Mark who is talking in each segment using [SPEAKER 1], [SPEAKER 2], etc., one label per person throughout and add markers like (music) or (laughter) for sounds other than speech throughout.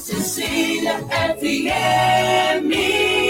[SPEAKER 1] Cecília FM.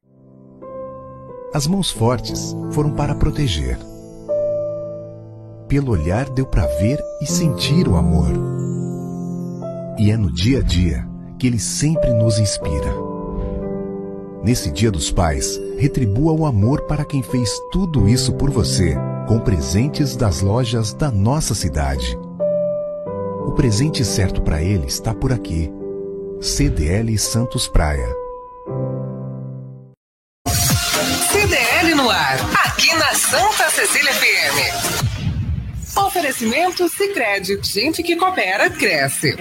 [SPEAKER 2] As mãos fortes foram para proteger. Pelo olhar deu para ver e sentir o amor. E é no dia a dia que ele sempre nos inspira. Nesse Dia dos Pais, retribua o amor para quem fez tudo isso por você, com presentes das lojas da nossa cidade. O presente certo para ele está por aqui. CDL Santos Praia.
[SPEAKER 3] CDL no ar, aqui na Santa Cecília FM. Oferecimento Sicredi, gente que coopera cresce.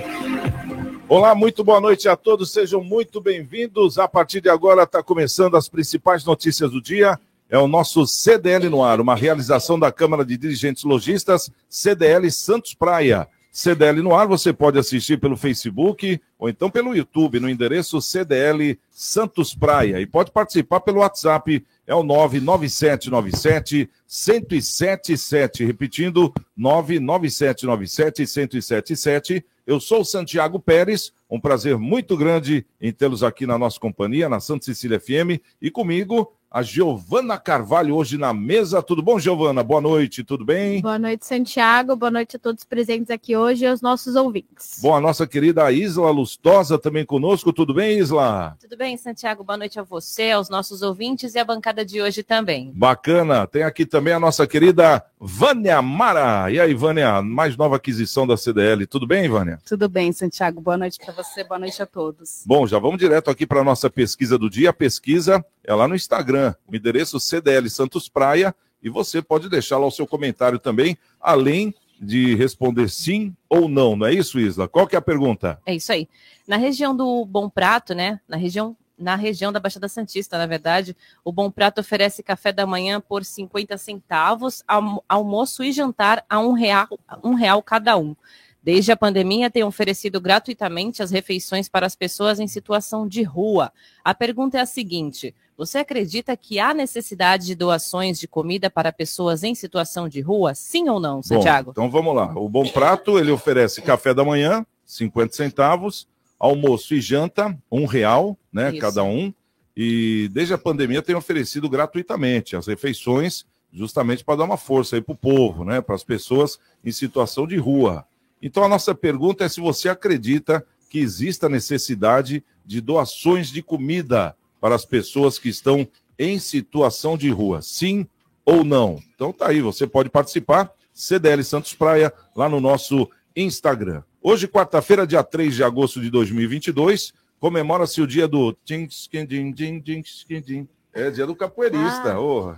[SPEAKER 4] Olá, muito boa noite a todos, sejam muito bem-vindos. A partir de agora está começando as principais notícias do dia. É o nosso CDL no ar, uma realização da Câmara de Dirigentes Logistas, CDL Santos Praia. CDL no ar, você pode assistir pelo Facebook ou então pelo YouTube, no endereço CDL Santos Praia. E pode participar pelo WhatsApp, é o 99797 1077. Repetindo, 99797 1077. Eu sou o Santiago Pérez, um prazer muito grande em tê-los aqui na nossa companhia, na Santa Cecília FM, e comigo a Giovana Carvalho hoje na mesa. Tudo bom, Giovana? Boa noite, tudo bem?
[SPEAKER 5] Boa noite, Santiago. Boa noite a todos presentes aqui hoje e aos nossos ouvintes.
[SPEAKER 4] Bom, a nossa querida Isla Lustosa também conosco. Tudo bem, Isla?
[SPEAKER 6] Tudo bem, Santiago. Boa noite a você, aos nossos ouvintes e à bancada de hoje também.
[SPEAKER 4] Bacana. Tem aqui também a nossa querida Vânia Mara. E aí, Vânia, mais nova aquisição da CDL. Tudo bem, Vânia?
[SPEAKER 7] Tudo bem, Santiago. Boa noite para você, boa noite a todos.
[SPEAKER 4] Bom, já vamos direto aqui para a nossa pesquisa do dia. A pesquisa é lá no Instagram, o endereço CDL Santos Praia, e você pode deixar lá o seu comentário também, além de responder sim ou não, não é isso, Isla? Qual que é a pergunta?
[SPEAKER 6] É isso aí. Na região do Bom Prato, né? Na região na região da Baixada Santista, na verdade, o Bom Prato oferece café da manhã por 50 centavos, almo almoço e jantar a um real, um real cada um. Desde a pandemia, tem oferecido gratuitamente as refeições para as pessoas em situação de rua. A pergunta é a seguinte: você acredita que há necessidade de doações de comida para pessoas em situação de rua? Sim ou não, Santiago?
[SPEAKER 4] Bom, então vamos lá. O Bom Prato ele oferece café da manhã, 50 centavos, almoço e janta, um real, né,
[SPEAKER 6] Isso.
[SPEAKER 4] cada um. E desde a pandemia tem oferecido gratuitamente as refeições, justamente para dar uma força aí para o povo, né, para as pessoas em situação de rua. Então a nossa pergunta é se você acredita que exista necessidade de doações de comida para as pessoas que estão em situação de rua, sim ou não? Então tá aí, você pode participar, CDL Santos Praia, lá no nosso Instagram. Hoje, quarta-feira, dia 3 de agosto de 2022, comemora-se o dia do. É dia do capoeirista. oh.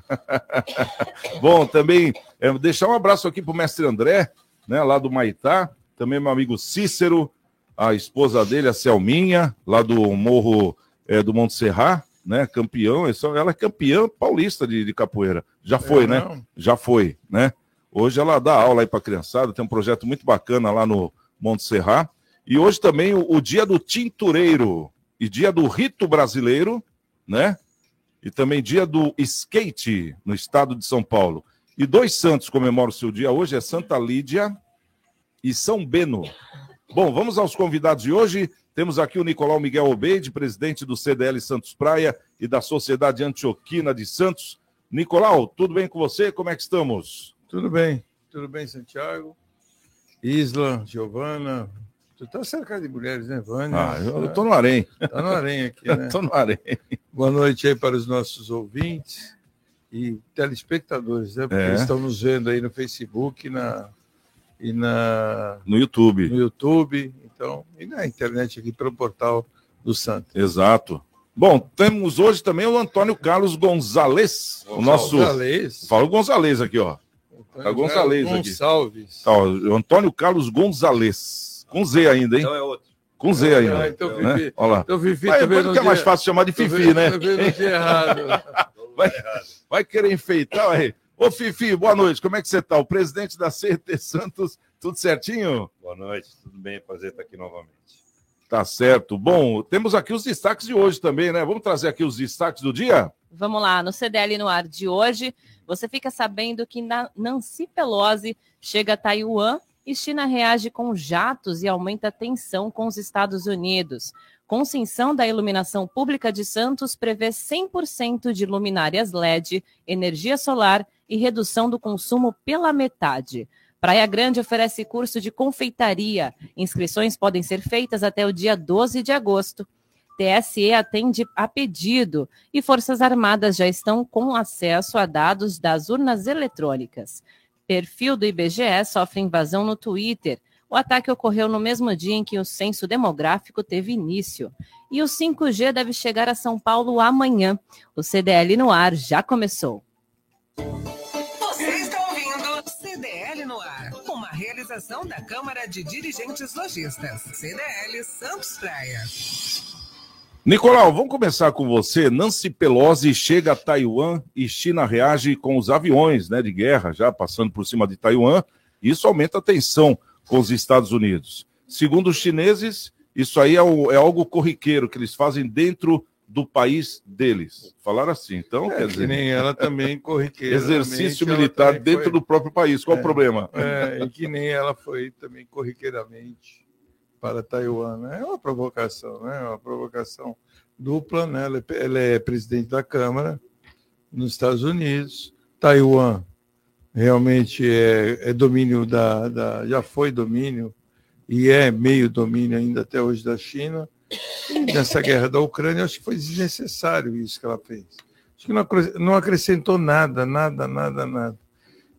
[SPEAKER 4] (laughs) Bom, também é, deixar um abraço aqui para o mestre André, né, lá do Maitá, também meu amigo Cícero, a esposa dele, a Selminha, lá do Morro é, do Monte Serra, né, campeão, essa- ela é campeã paulista de, de capoeira. Já foi, né?
[SPEAKER 8] não?
[SPEAKER 4] Já foi, né? Hoje ela dá aula aí para criançada, tem um projeto muito bacana lá no Monte Serra. E hoje também o, o dia do tintureiro e dia do rito brasileiro, né? E também dia do skate no estado de São Paulo. E dois santos comemoram o seu dia hoje, é Santa Lídia e São Beno. Bom, vamos aos convidados de hoje. Temos aqui o Nicolau Miguel Obeide, presidente do CDL Santos Praia e da Sociedade Antioquina de Santos. Nicolau, tudo bem com você? Como é que estamos?
[SPEAKER 8] Tudo bem, tudo bem, Santiago. Isla, Giovana, Tu tá cercado de mulheres, né, Vânia?
[SPEAKER 4] Ah, eu, eu tô no harém.
[SPEAKER 8] Tá no harém aqui, (laughs) né?
[SPEAKER 4] tô no harém.
[SPEAKER 8] Boa noite aí para os nossos ouvintes e telespectadores, né? Porque
[SPEAKER 4] É.
[SPEAKER 8] eles estão nos vendo aí no Facebook na, e na,
[SPEAKER 4] No YouTube.
[SPEAKER 8] no YouTube, então, e na internet aqui pelo portal do Santo.
[SPEAKER 4] Exato. Bom, temos hoje também o Antônio Carlos Gonzalez, o nosso.
[SPEAKER 8] Gonzalez.
[SPEAKER 4] Fala o Gonzalez aqui, ó. Tá Gonzalez aqui.
[SPEAKER 8] Gonçalves.
[SPEAKER 4] Tá, ó, o Antônio Carlos Gonzalez. Com Z ainda, hein?
[SPEAKER 9] Então é outro.
[SPEAKER 4] Com Z ainda.
[SPEAKER 8] Ah, então,
[SPEAKER 4] né?
[SPEAKER 8] Fifi,
[SPEAKER 4] Olha lá.
[SPEAKER 8] então, Fifi,
[SPEAKER 4] Mas é mais fácil chamar de Fifi,
[SPEAKER 8] vendo-
[SPEAKER 4] né?
[SPEAKER 8] vendo no dia errado. (laughs)
[SPEAKER 4] Vai, vai querer enfeitar, aí. Ô, Fifi, boa noite. Como é que você tá? O presidente da CT Santos, tudo certinho?
[SPEAKER 9] Boa noite, tudo bem? Prazer estar aqui novamente.
[SPEAKER 4] Tá certo. Bom, temos aqui os destaques de hoje também, né? Vamos trazer aqui os destaques do dia?
[SPEAKER 6] Vamos lá, no CDL no ar de hoje, você fica sabendo que Na- Nancy Pelosi chega a Taiwan e China reage com jatos e aumenta a tensão com os Estados Unidos. Concessão da iluminação pública de Santos prevê 100% de luminárias LED, energia solar e redução do consumo pela metade. Praia Grande oferece curso de confeitaria. Inscrições podem ser feitas até o dia 12 de agosto. TSE atende a pedido e Forças Armadas já estão com acesso a dados das urnas eletrônicas. Perfil do IBGE sofre invasão no Twitter. O ataque ocorreu no mesmo dia em que o censo demográfico teve início. E o 5G deve chegar a São Paulo amanhã. O CDL no ar já começou.
[SPEAKER 3] Realização da Câmara de Dirigentes Lojistas, CDL Santos Praia.
[SPEAKER 4] Nicolau, vamos começar com você. Nancy Pelosi chega a Taiwan e China reage com os aviões né, de guerra já passando por cima de Taiwan. Isso aumenta a tensão com os Estados Unidos. Segundo os chineses, isso aí é, o- é algo corriqueiro que eles fazem dentro do país deles. Falaram assim, então,
[SPEAKER 8] É,
[SPEAKER 4] quer
[SPEAKER 8] que
[SPEAKER 4] dizer,
[SPEAKER 8] nem ela também (laughs) corriqueiramente.
[SPEAKER 4] exercício militar dentro
[SPEAKER 8] foi-
[SPEAKER 4] do próprio país. Qual o problema?
[SPEAKER 8] É, e que nem ela foi também corriqueiramente para Taiwan. Né? É uma provocação, né? É uma provocação dupla. Né? Ela, é, ela é presidente da Câmara nos Estados Unidos. Taiwan realmente é, é domínio da, da. já foi domínio e é meio domínio ainda até hoje da China. Nessa guerra da Ucrânia, acho que foi desnecessário isso que ela fez. Acho que não acre- não acrescentou nada, nada, nada, nada.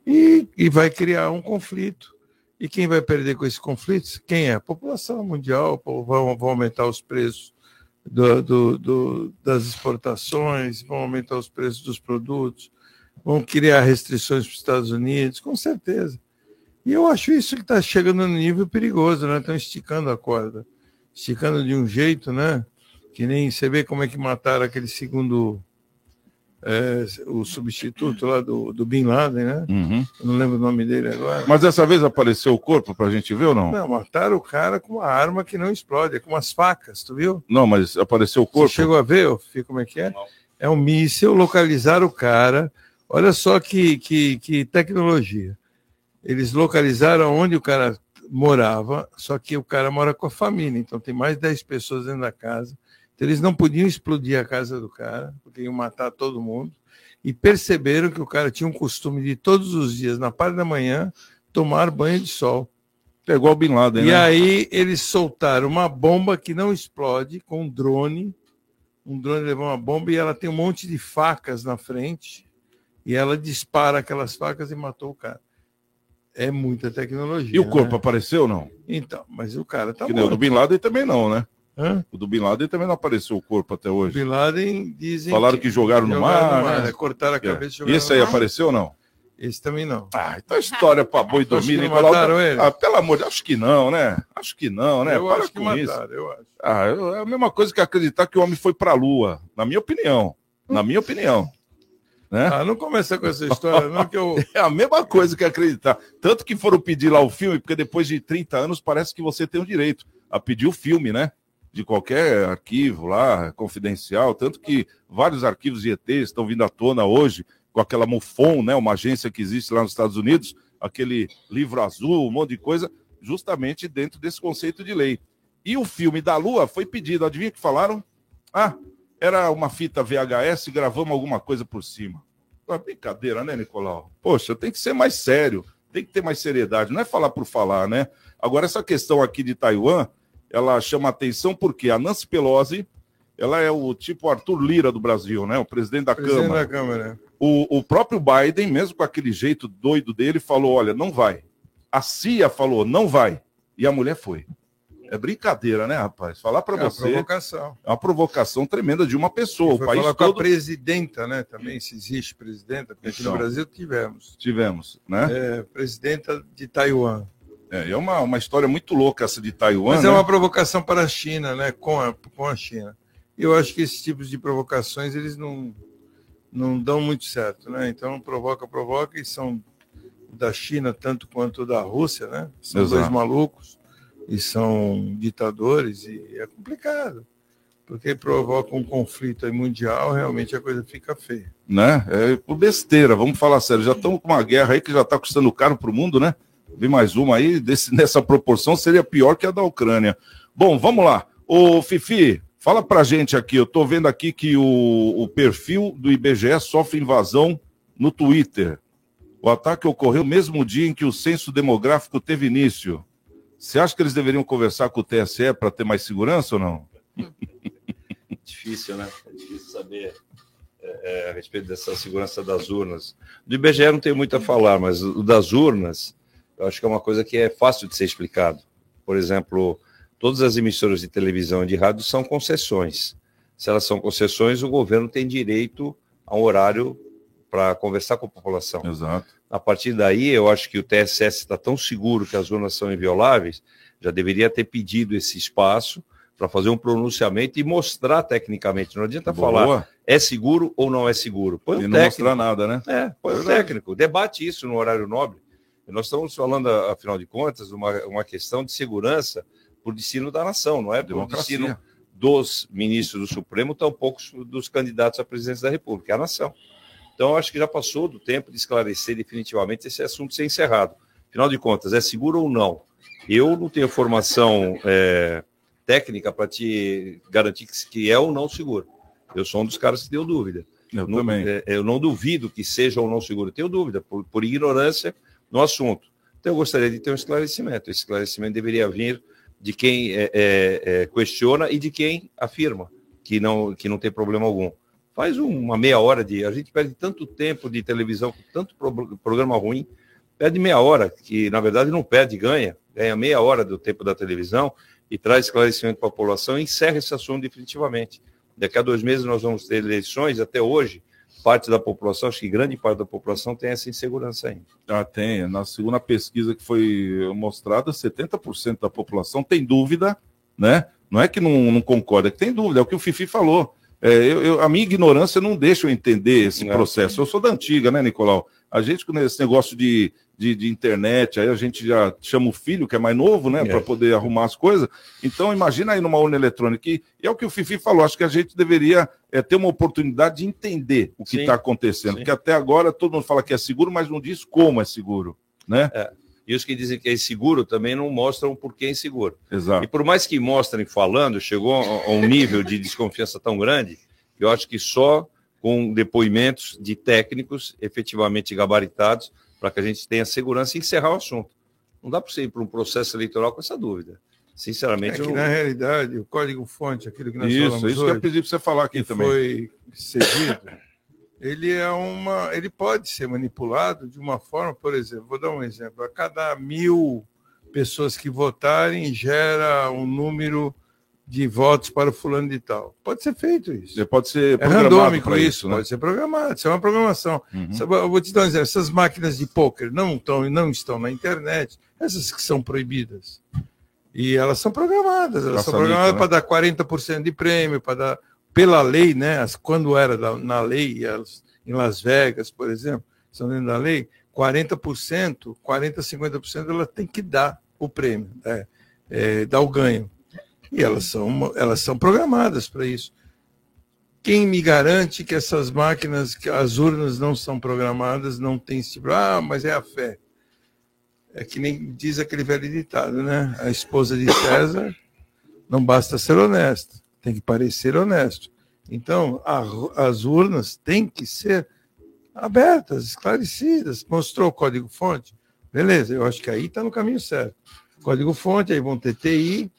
[SPEAKER 8] E, e vai criar um conflito. E quem vai perder com esse conflito? Quem é? A população mundial. Vão, vão aumentar os preços do- do- do- das exportações, vão aumentar os preços dos produtos, vão criar restrições para os Estados Unidos, com certeza. E eu acho isso que está chegando no nível perigoso, né? Estão esticando a corda. Esticando de um jeito, né? Que nem você vê como é que mataram aquele segundo. é, o substituto lá do, do Bin Laden, né?
[SPEAKER 4] Uhum.
[SPEAKER 8] Eu não lembro o nome dele agora.
[SPEAKER 4] Mas dessa vez apareceu o corpo para a gente ver ou não?
[SPEAKER 8] Não, mataram o cara com uma arma que não explode, é com umas facas, tu viu?
[SPEAKER 4] Não, mas apareceu o corpo.
[SPEAKER 8] Você chegou a ver, ô, Fih, como é que é? É um míssil, localizaram o cara. Olha só que, que, que tecnologia. Eles localizaram onde o cara morava, só que o cara mora com a família, então tem mais de 10 pessoas dentro da casa. Então eles não podiam explodir a casa do cara, porque iam matar todo mundo. E perceberam que o cara tinha um costume de todos os dias, na parte da manhã, tomar banho de sol.
[SPEAKER 4] É igual o Bin Laden,
[SPEAKER 8] E
[SPEAKER 4] né?
[SPEAKER 8] aí eles soltaram uma bomba que não explode com um drone. Um drone levou uma bomba e ela tem um monte de facas na frente. E ela dispara aquelas facas e matou o cara. É muita tecnologia.
[SPEAKER 4] E o corpo
[SPEAKER 8] né?
[SPEAKER 4] apareceu ou não?
[SPEAKER 8] Então, mas o cara tá
[SPEAKER 4] que nem o do
[SPEAKER 8] morto.
[SPEAKER 4] Bin Laden também não, né?
[SPEAKER 8] Hã?
[SPEAKER 4] O do Bin Laden também não apareceu o corpo até hoje.
[SPEAKER 8] Bin Laden dizem
[SPEAKER 4] Falaram que jogaram no mar, né?
[SPEAKER 8] é, cortaram a
[SPEAKER 4] É.
[SPEAKER 8] cabeça e
[SPEAKER 4] E
[SPEAKER 8] jogaram
[SPEAKER 4] esse aí
[SPEAKER 8] no mar.
[SPEAKER 4] apareceu ou não?
[SPEAKER 8] Esse também não.
[SPEAKER 4] Ah, então história pra boi (laughs)
[SPEAKER 8] que
[SPEAKER 4] dormir, Nicolau.
[SPEAKER 8] mataram ele?
[SPEAKER 4] Ah, pelo amor de Deus, acho que não, né? Acho que não, né?
[SPEAKER 8] eu
[SPEAKER 4] Para
[SPEAKER 8] acho que
[SPEAKER 4] com
[SPEAKER 8] mataram,
[SPEAKER 4] isso.
[SPEAKER 8] eu acho.
[SPEAKER 4] Ah, é a mesma coisa que acreditar que o homem foi pra lua, na minha opinião. Na minha opinião. Né?
[SPEAKER 8] Ah, não começa com essa história, não, que eu. (laughs)
[SPEAKER 4] É a mesma coisa que acreditar. Tanto que foram pedir lá o filme, porque depois de 30 anos parece que você tem o direito a pedir o filme, né? De qualquer arquivo lá, confidencial. Tanto que vários arquivos de ET estão vindo à tona hoje, com aquela MUFON, né? Uma agência que existe lá nos Estados Unidos, aquele livro azul, um monte de coisa, justamente dentro desse conceito de lei. E o filme da Lua foi pedido, adivinha que falaram? Ah, era uma fita VHS e gravamos alguma coisa por cima. Uma brincadeira, né, Nicolau? Poxa, tem que ser mais sério. Tem que ter mais seriedade, não é falar por falar, né? Agora, essa questão aqui de Taiwan, ela chama atenção porque a Nancy Pelosi, ela é o tipo Arthur Lira do Brasil, né? O presidente da
[SPEAKER 8] Presidente
[SPEAKER 4] Câmara.
[SPEAKER 8] da Câmara.
[SPEAKER 4] O, o próprio Biden, mesmo com aquele jeito doido dele, falou: olha, não vai. A CIA falou: não vai. E a mulher foi. É brincadeira, né, rapaz? Falar para
[SPEAKER 8] É uma
[SPEAKER 4] você.
[SPEAKER 8] provocação.
[SPEAKER 4] É uma provocação tremenda de uma pessoa. O
[SPEAKER 8] Foi
[SPEAKER 4] país
[SPEAKER 8] falar com a
[SPEAKER 4] todo
[SPEAKER 8] presidenta, né? Também, se existe presidenta, porque aqui no
[SPEAKER 4] Então.
[SPEAKER 8] Brasil tivemos.
[SPEAKER 4] tivemos, né?
[SPEAKER 8] É, presidenta de Taiwan.
[SPEAKER 4] É, é uma, uma história muito louca essa de Taiwan.
[SPEAKER 8] Mas
[SPEAKER 4] né?
[SPEAKER 8] é uma provocação para a China, né? Com a, com a China. Eu acho que esses tipos de provocações eles não, não dão muito certo, né? Então provoca, provoca e são da China tanto quanto da Rússia, né? São
[SPEAKER 4] Exato.
[SPEAKER 8] dois malucos e são ditadores e é complicado. Porque provoca um conflito mundial, realmente a coisa fica feia.
[SPEAKER 4] né? É por besteira, vamos falar sério. Já estamos com uma guerra aí que já está custando caro para o mundo, né? Vem mais uma aí, desse, (laughs) nessa proporção seria pior que a da Ucrânia. Bom, vamos lá. Ô, Fifi, fala pra gente aqui. Eu tô vendo aqui que o, o perfil do IBGE sofre invasão no Twitter. O ataque ocorreu no mesmo dia em que o censo demográfico teve início. Você acha que eles deveriam conversar com o TSE para ter mais segurança ou não? (laughs)
[SPEAKER 9] Difícil, né? É difícil saber é, é, a respeito dessa segurança das urnas. Do IBGE não tenho muito a falar, mas o das urnas, eu acho que é uma coisa que é fácil de ser explicado. Por exemplo, todas as emissoras de televisão e de rádio são concessões. Se elas são concessões, o governo tem direito a um horário para conversar com a população.
[SPEAKER 4] Exato.
[SPEAKER 9] A partir daí, eu acho que o TSS está tão seguro que as urnas são invioláveis, já deveria ter pedido esse espaço para fazer um pronunciamento e mostrar tecnicamente. Não adianta
[SPEAKER 4] Boa.
[SPEAKER 9] falar é seguro ou não é seguro. Põe
[SPEAKER 4] E não
[SPEAKER 9] técnico.
[SPEAKER 4] mostrar nada, né?
[SPEAKER 9] É, põe
[SPEAKER 4] Verdade.
[SPEAKER 9] técnico. Debate isso no horário nobre. Nós estamos falando, afinal de contas, uma, uma questão de segurança por destino da nação, não é por
[SPEAKER 4] Democracia.
[SPEAKER 9] destino dos ministros do Supremo, tampouco dos candidatos à presidência da República, é a nação. Então, acho que já passou do tempo de esclarecer definitivamente esse assunto ser encerrado. Afinal de contas, é seguro ou não? Eu não tenho formação é, técnica para te garantir que, é ou não seguro. Eu sou um dos caras que deu dúvida.
[SPEAKER 4] Eu
[SPEAKER 9] não,
[SPEAKER 4] também.
[SPEAKER 9] é, eu não duvido que seja ou não seguro. Tenho dúvida, por, por ignorância no assunto. Então, eu gostaria de ter um esclarecimento. Esse esclarecimento deveria vir de quem é, é, é, questiona e de quem afirma que não, que não tem problema algum. Faz um- uma meia hora de. A gente perde tanto tempo de televisão, com tanto pro- programa ruim, perde meia hora, que na verdade não perde, ganha. Ganha meia hora do tempo da televisão e traz esclarecimento para a população e encerra esse assunto definitivamente. Daqui a dois meses nós vamos ter eleições, até hoje, parte da população, acho que grande parte da população tem essa insegurança ainda.
[SPEAKER 4] Ah, tem. Na segunda pesquisa que foi mostrada, 70% da população tem dúvida, né? Não é que não, não concorda, é que tem dúvida, é o que o Fifi falou. É, eu, eu- a minha ignorância não deixa eu entender esse
[SPEAKER 9] É.
[SPEAKER 4] processo. Eu sou da antiga, né, Nicolau? A gente, com esse negócio de, de, de internet, aí a gente já chama o filho, que é mais novo, né,
[SPEAKER 9] É.
[SPEAKER 4] para poder arrumar as coisas. Então, imagina aí numa urna eletrônica. E, é o que o Fifi falou, acho que a gente deveria é, ter uma oportunidade de entender o que está acontecendo.
[SPEAKER 9] Sim.
[SPEAKER 4] Porque até agora todo mundo fala que é seguro, mas não diz como é seguro, né?
[SPEAKER 9] E os que dizem que é inseguro também não mostram por que é inseguro.
[SPEAKER 4] Exato.
[SPEAKER 9] E por mais que mostrem falando, chegou a um nível de desconfiança tão grande que eu acho que só com depoimentos de técnicos efetivamente gabaritados para que a gente tenha segurança e encerrar o assunto. Não dá para você ir para um processo eleitoral com essa dúvida.
[SPEAKER 8] É
[SPEAKER 9] Sinceramente,
[SPEAKER 8] que,
[SPEAKER 9] eu
[SPEAKER 8] na realidade, o código-fonte, aquilo que nós
[SPEAKER 4] Isso,
[SPEAKER 8] falamos
[SPEAKER 4] isso que eu pedi para você falar aqui
[SPEAKER 8] que
[SPEAKER 4] também.
[SPEAKER 8] foi cedido, ele é uma, ele pode ser manipulado de uma forma, por exemplo, vou dar um exemplo, a cada mil pessoas que votarem gera um número de votos para o fulano de tal. Pode ser feito isso.
[SPEAKER 4] Pode ser
[SPEAKER 8] É
[SPEAKER 4] programado
[SPEAKER 8] randômico
[SPEAKER 4] pra
[SPEAKER 8] isso,
[SPEAKER 4] né?
[SPEAKER 8] pode ser programado, isso é uma programação.
[SPEAKER 4] Uhum.
[SPEAKER 8] Eu vou te dar um exemplo, essas máquinas de pôquer não estão, não estão na internet, essas que são proibidas. E elas são programadas, elas são
[SPEAKER 4] Caça-níquel,
[SPEAKER 8] programadas
[SPEAKER 4] né?
[SPEAKER 8] para dar 40% de prêmio, para dar pela lei, né? as- Quando era da- na lei, elas- em Las Vegas, por exemplo, são dentro da lei, 40%, 40%, 50% ela tem que dar o prêmio, né? É, dar o ganho. E elas são, elas são programadas para isso. Quem me garante que essas máquinas, que as urnas não são programadas, não tem esse tipo, ah, mas é a fé. É que nem diz aquele velho ditado, né? A esposa de César não basta ser honesta, tem que parecer honesto. Então, a- as urnas têm que ser abertas, esclarecidas. Mostrou o código-fonte? Beleza, eu acho que aí está no caminho certo. Código-fonte, aí vão ter TI,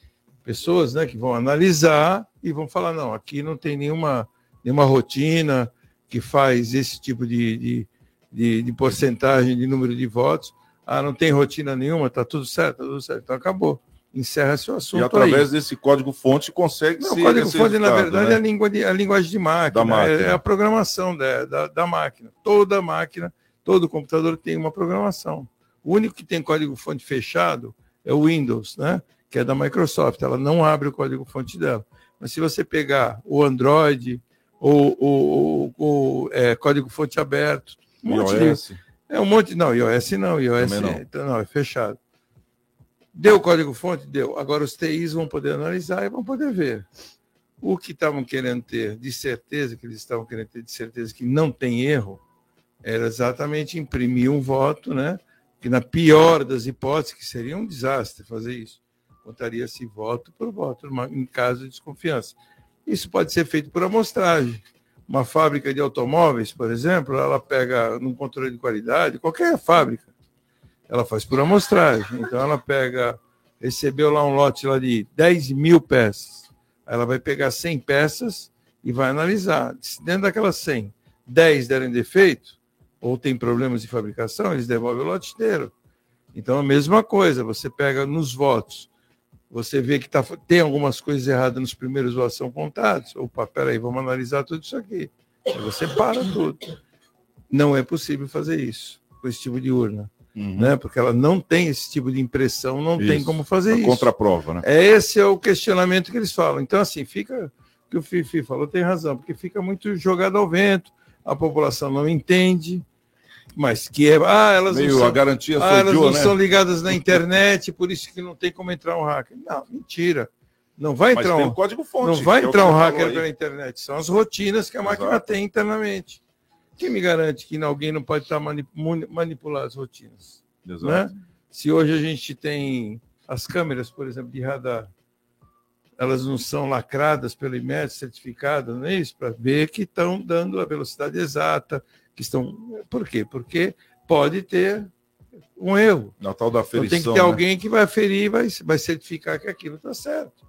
[SPEAKER 8] pessoas né, que vão analisar e vão falar, não, aqui não tem nenhuma, nenhuma rotina que faz esse tipo de, de, de, de porcentagem de número de votos. Ah, não tem rotina nenhuma, está tudo certo, tá tudo certo. Então acabou. Encerra seu assunto.
[SPEAKER 4] E através
[SPEAKER 8] aí.
[SPEAKER 4] desse código-fonte consegue
[SPEAKER 8] Não,
[SPEAKER 4] ser
[SPEAKER 8] o código-fonte, na verdade,
[SPEAKER 4] né?
[SPEAKER 8] é a, língua de, a linguagem de máquina,
[SPEAKER 4] máquina.
[SPEAKER 8] É, é a programação da, da, da máquina. Toda máquina, todo computador tem uma programação. O único que tem código-fonte fechado é o Windows, né? que é da Microsoft. Ela não abre o código-fonte dela. Mas se você pegar o Android, ou o, o, o é, código-fonte aberto, um monte de-
[SPEAKER 4] iOS.
[SPEAKER 8] é um monte. Não, iOS não, iOS
[SPEAKER 4] não.
[SPEAKER 8] é- então, não, é fechado. Deu o código-fonte? Deu. Agora os TIs vão poder analisar e vão poder ver. O que estavam querendo ter de certeza, que eles estavam querendo ter de certeza que não tem erro, era exatamente imprimir um voto, né? Que na pior das hipóteses, que seria um desastre fazer isso, contaria-se voto por voto, em caso de desconfiança. Isso pode ser feito por amostragem. Uma fábrica de automóveis, por exemplo, ela pega num controle de qualidade, qualquer fábrica, ela faz por amostragem. Então ela pega, recebeu lá um lote lá de 10 mil peças. Ela vai pegar 100 peças e vai analisar. Se dentro daquelas 100, 10 derem defeito, ou tem problemas de fabricação, eles devolvem o lote inteiro. Então a mesma coisa, você pega nos votos, você vê que tá, tem algumas coisas erradas nos primeiros votos são contados. Opa, peraí, vamos analisar tudo isso aqui. Aí você para tudo. Não é possível fazer isso com esse tipo de urna. Né? Porque ela não tem esse tipo de impressão, não tem
[SPEAKER 4] Isso.
[SPEAKER 8] como fazer
[SPEAKER 4] A
[SPEAKER 8] isso.
[SPEAKER 4] contraprova, né?
[SPEAKER 8] É, Esse é o questionamento que eles falam. Então, assim, fica. O que o Fifi falou tem razão, porque fica muito jogado ao vento, a população não entende, mas que é. Ah, elas
[SPEAKER 4] Meio
[SPEAKER 8] não são,
[SPEAKER 4] a garantia
[SPEAKER 8] ah, elas não
[SPEAKER 4] né?
[SPEAKER 8] são ligadas na internet, por isso que não tem como entrar um hacker. Não, mentira. Não vai entrar
[SPEAKER 4] tem
[SPEAKER 8] um.
[SPEAKER 4] o código-fonte,
[SPEAKER 8] Não vai
[SPEAKER 4] é
[SPEAKER 8] entrar
[SPEAKER 4] que
[SPEAKER 8] um hacker pela internet. São as rotinas que a máquina
[SPEAKER 4] Exato.
[SPEAKER 8] tem internamente. Quem me garante que alguém não pode estar mani- muni- manipular as rotinas?
[SPEAKER 4] Exato.
[SPEAKER 8] né? Se hoje a gente tem as câmeras, por exemplo, de radar, elas não são lacradas pelo IMET, certificadas, não é isso? Para ver que estão dando a velocidade exata, que estão. Por quê? Porque pode ter um erro.
[SPEAKER 4] Na tal da
[SPEAKER 8] Então
[SPEAKER 4] aferição.
[SPEAKER 8] tem que ter
[SPEAKER 4] né?
[SPEAKER 8] alguém que vai aferir e vai, vai certificar que aquilo está certo.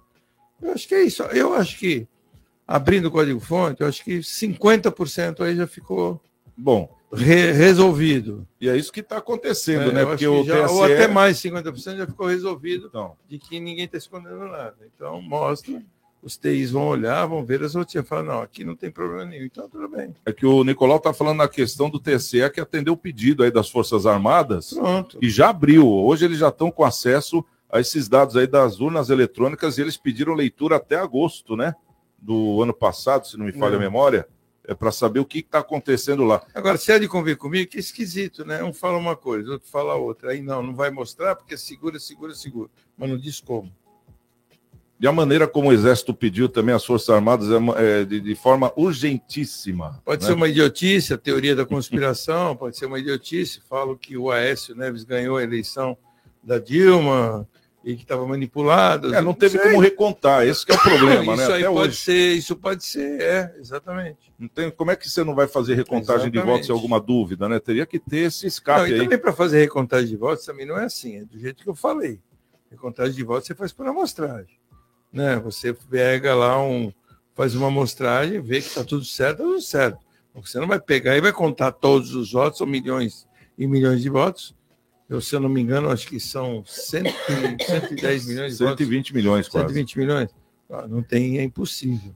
[SPEAKER 8] Eu acho que é isso. Eu acho que, abrindo o código-fonte, eu acho que 50% aí já ficou
[SPEAKER 4] Bom,
[SPEAKER 8] re- resolvido.
[SPEAKER 4] e é isso que está acontecendo,
[SPEAKER 8] É,
[SPEAKER 4] né? Porque o
[SPEAKER 8] já-
[SPEAKER 4] TSE...
[SPEAKER 8] Ou até mais, 50% já ficou resolvido
[SPEAKER 4] Então,
[SPEAKER 8] de que ninguém está escondendo nada. Então, mostra, os TIs vão olhar, vão ver as rotinas, falar, não, aqui não tem problema nenhum, então tudo bem.
[SPEAKER 4] é que o Nicolau está falando na questão do TSE que atendeu o pedido aí das Forças Armadas
[SPEAKER 8] Pronto.
[SPEAKER 4] e já abriu. Hoje eles já estão com acesso a esses dados aí das urnas eletrônicas e eles pediram leitura até agosto, né? Do ano passado, se não me falha a
[SPEAKER 8] Não.
[SPEAKER 4] memória, é para saber o que está acontecendo lá.
[SPEAKER 8] Agora, se é de convir comigo, que esquisito, né? Um fala uma coisa, outro fala outra. Aí não, não vai mostrar porque segura, segura, segura. Mas não diz como.
[SPEAKER 4] E a maneira como o Exército pediu também as Forças Armadas é, é de, de forma urgentíssima.
[SPEAKER 8] Pode
[SPEAKER 4] né?
[SPEAKER 8] ser uma idiotice, a teoria da conspiração, (laughs) pode ser uma idiotice. Falo que o Aécio Neves ganhou a eleição da Dilma e que estava manipulado.
[SPEAKER 4] É, não teve
[SPEAKER 8] sei.
[SPEAKER 4] como recontar, esse que é o problema, né?
[SPEAKER 8] Isso aí
[SPEAKER 4] Até
[SPEAKER 8] pode
[SPEAKER 4] hoje.
[SPEAKER 8] ser, isso pode ser, é, exatamente.
[SPEAKER 4] Não tem, como é que você não vai fazer recontagem de
[SPEAKER 8] Exatamente.
[SPEAKER 4] votos se alguma dúvida, né? Teria que ter esse
[SPEAKER 8] Não,
[SPEAKER 4] escape
[SPEAKER 8] e
[SPEAKER 4] aí.
[SPEAKER 8] também para fazer recontagem de votos também não é assim, é do jeito que eu falei. Recontagem de votos você faz por amostragem. Né? Você pega lá um. faz uma amostragem, vê que está tudo certo, tá tudo certo. Você não vai pegar e vai contar todos os votos, são milhões e milhões de votos. Eu, se eu não me engano, acho que são 100, e- 110 milhões de votos.
[SPEAKER 4] 120 milhões quase.
[SPEAKER 8] 120 milhões? Ah, não tem, é impossível.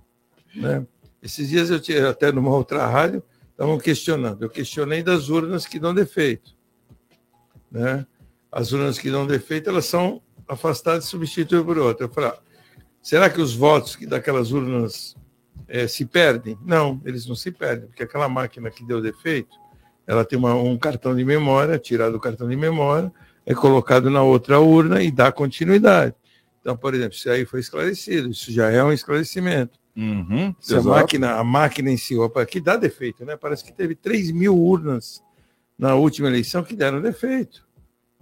[SPEAKER 8] Né? Esses dias eu tinha até numa outra rádio, estavam questionando. Eu questionei das urnas que dão defeito. Né? As urnas que dão defeito, elas são afastadas e substituídas por outra. Eu falei, ah, será que os votos que daquelas urnas eh, se perdem? Não, eles não se perdem, porque aquela máquina que deu defeito, ela tem uma- um cartão de memória, tirado o cartão de memória, é colocado na outra urna e dá continuidade. Então, por exemplo, isso aí foi esclarecido, isso já é um esclarecimento.
[SPEAKER 4] Uhum,
[SPEAKER 8] Se a máquina, a máquina em si, opa, que dá defeito, né? Parece que teve 3 mil urnas na última eleição que deram defeito.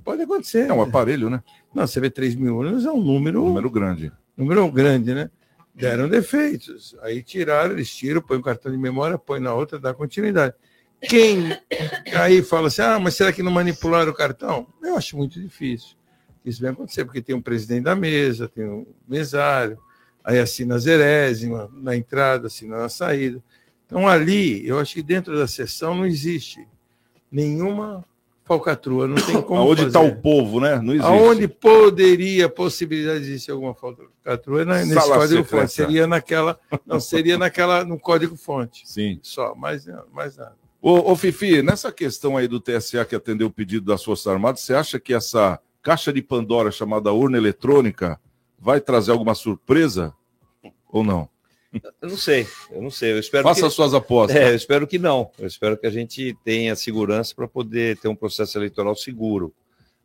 [SPEAKER 8] Pode acontecer.
[SPEAKER 4] É um aparelho, né?
[SPEAKER 8] Não, você vê 3 mil urnas, é um número,
[SPEAKER 4] Número grande.
[SPEAKER 8] número grande, né? Deram defeitos. Aí tiraram, eles tiram, põem o cartão de memória, põe na outra, dá continuidade. Quem aí fala assim, ah, mas será que não manipularam o cartão? Eu acho muito difícil. Isso vai acontecer, porque tem um presidente da mesa, tem um mesário, aí assina a zerésima na entrada, assina na saída. Então, ali, eu acho que dentro da sessão não existe nenhuma falcatrua, não tem como.
[SPEAKER 4] Aonde está o povo, né?
[SPEAKER 8] Não existe. Aonde poderia, possibilidade de existir alguma falcatrua, né? nesse Sala código secreta. fonte. Seria naquela. Não, seria naquela, no código fonte.
[SPEAKER 4] Sim.
[SPEAKER 8] Só, mais, mais nada.
[SPEAKER 4] Ô, ô, Fifi, nessa questão aí do TSA que atendeu o pedido das Forças Armadas, você acha que essa caixa de Pandora chamada urna eletrônica vai trazer alguma surpresa ou não?
[SPEAKER 9] Eu não sei, eu não sei. Eu espero
[SPEAKER 4] Faça
[SPEAKER 9] que...
[SPEAKER 4] suas apostas.
[SPEAKER 9] É, eu espero que não. Eu espero que a gente tenha segurança para poder ter um processo eleitoral seguro,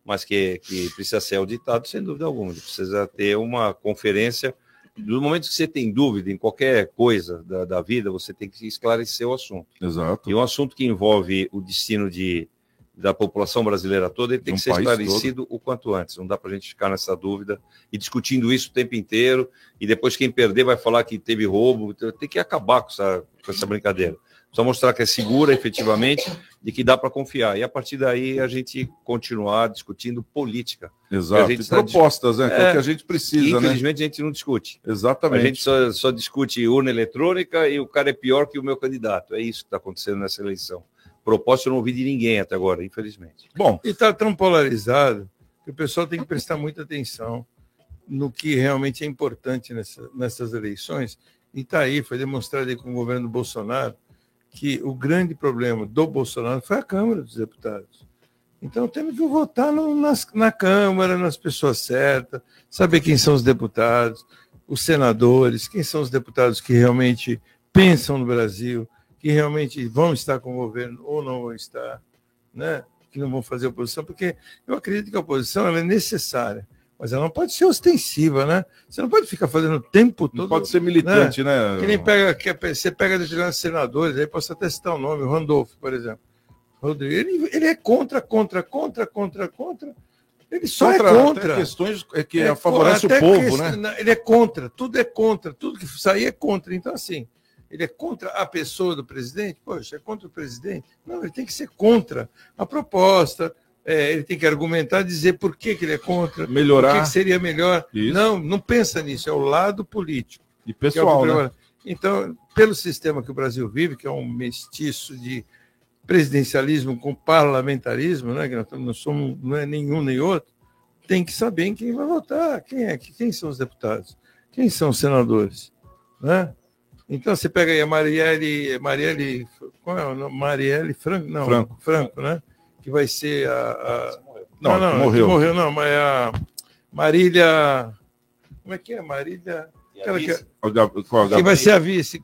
[SPEAKER 9] mas que, que precisa ser auditado, sem dúvida alguma. Precisa ter uma conferência. No momento que você tem dúvida em qualquer coisa da, da vida, você tem que esclarecer o assunto.
[SPEAKER 4] Exato.
[SPEAKER 9] E um assunto que envolve o destino de da população brasileira toda, ele tem um que ser esclarecido todo. o quanto antes. Não dá para a gente ficar nessa dúvida e discutindo isso o tempo inteiro. E depois quem perder vai falar que teve roubo. Tem que acabar com essa, com essa brincadeira. Só mostrar que é segura efetivamente e que dá para confiar. E a partir daí a gente continuar discutindo política.
[SPEAKER 4] Exato.
[SPEAKER 9] A gente
[SPEAKER 4] e propostas, né? É, que é o que a gente precisa.
[SPEAKER 9] Infelizmente
[SPEAKER 4] né?
[SPEAKER 9] a gente não discute.
[SPEAKER 4] Exatamente.
[SPEAKER 9] A gente só, só discute urna eletrônica e o cara é pior que o meu candidato. É isso que está acontecendo nessa eleição. Propósito eu não ouvi de ninguém até agora, infelizmente.
[SPEAKER 8] Bom. E está tão polarizado que o pessoal tem que prestar muita atenção no que realmente é importante nessa, nessas eleições. E está aí, foi demonstrado aí com o governo Bolsonaro que o grande problema do Bolsonaro foi a Câmara dos Deputados. Então temos que votar no, nas, na Câmara, nas pessoas certas, saber quem são os deputados, os senadores, quem são os deputados que realmente pensam no Brasil, que realmente vão estar com o governo ou não vão estar, né? que não vão fazer oposição, porque eu acredito que a oposição é necessária, mas ela não pode ser ostensiva, né? Você não pode ficar fazendo o tempo todo. Não
[SPEAKER 4] pode ser militante, né?
[SPEAKER 8] né? Que nem pega, que você pega determinados senadores, aí posso até citar o nome, o Randolfo, por exemplo. Rodrigo, ele, ele é contra, contra, contra, contra, contra. Ele só é contra, é contra.
[SPEAKER 4] questões que é, favorece o povo,
[SPEAKER 8] que,
[SPEAKER 4] né?
[SPEAKER 8] Ele é contra, tudo é contra, tudo que sair é contra. Então, assim, ele é contra a pessoa do presidente? Poxa, é contra o presidente? Não, ele tem que ser contra a proposta, é, ele tem que argumentar, dizer por que, que ele é contra,
[SPEAKER 4] melhorar.
[SPEAKER 8] por que, que seria melhor. Isso. Não, não pensa nisso, é o lado político.
[SPEAKER 4] E pessoal, é né?
[SPEAKER 8] Então, pelo sistema que o Brasil vive, que é um mestiço de presidencialismo com parlamentarismo, né, que nós não somos, não é nenhum nem outro, tem que saber em quem vai votar, quem é, quem são os deputados, quem são os senadores, né? Então você pega aí a Marielle, Marielle, qual é o nome? Marielle Franco, não,
[SPEAKER 4] Franco,
[SPEAKER 8] Franco né? Que vai ser a, a...
[SPEAKER 4] Não, não, não morreu.
[SPEAKER 8] morreu não, mas é a Marília, como é que é Marília?
[SPEAKER 4] Aquela que,
[SPEAKER 8] que vai ser a vice,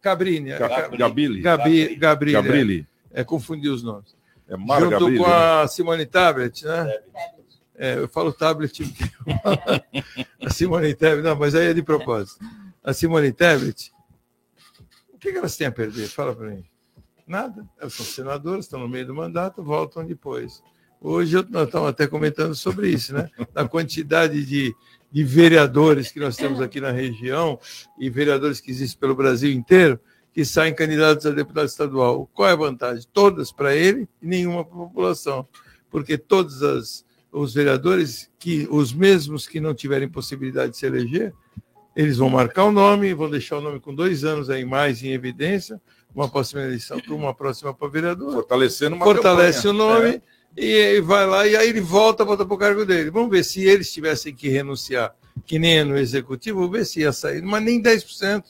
[SPEAKER 8] Cabrini,
[SPEAKER 4] Gabili,
[SPEAKER 8] Gabi, Gabrilha,
[SPEAKER 4] Gabrilli.
[SPEAKER 8] É, confundir os nomes.
[SPEAKER 4] É Mara
[SPEAKER 8] Junto
[SPEAKER 4] Gabrilli,
[SPEAKER 8] com a Simone Tablet, né? É, eu falo tablet, (laughs) a Simone Tablet, não, mas aí é de propósito. A Simone Tablet, que, que elas têm a perder? Fala para mim. Nada. São senadoras, estão no meio do mandato, voltam depois. Hoje nós estamos até comentando sobre isso, né? Da quantidade de, de vereadores que nós temos aqui na região e vereadores que existem pelo Brasil inteiro que saem candidatos a deputado estadual. Qual é a vantagem? Todas para ele e nenhuma para a população. Porque todos as, os vereadores, que os mesmos que não tiverem possibilidade de se eleger, eles vão marcar o nome, vão deixar o nome com dois anos aí mais em evidência, uma próxima eleição para uma próxima para vereador.
[SPEAKER 4] Fortalecendo uma
[SPEAKER 8] Fortalece campanha. o nome é. e, vai lá, e aí ele volta, volta para o cargo dele. Vamos ver se eles tivessem que renunciar, que nem é no executivo, vamos ver se ia sair, mas nem 10%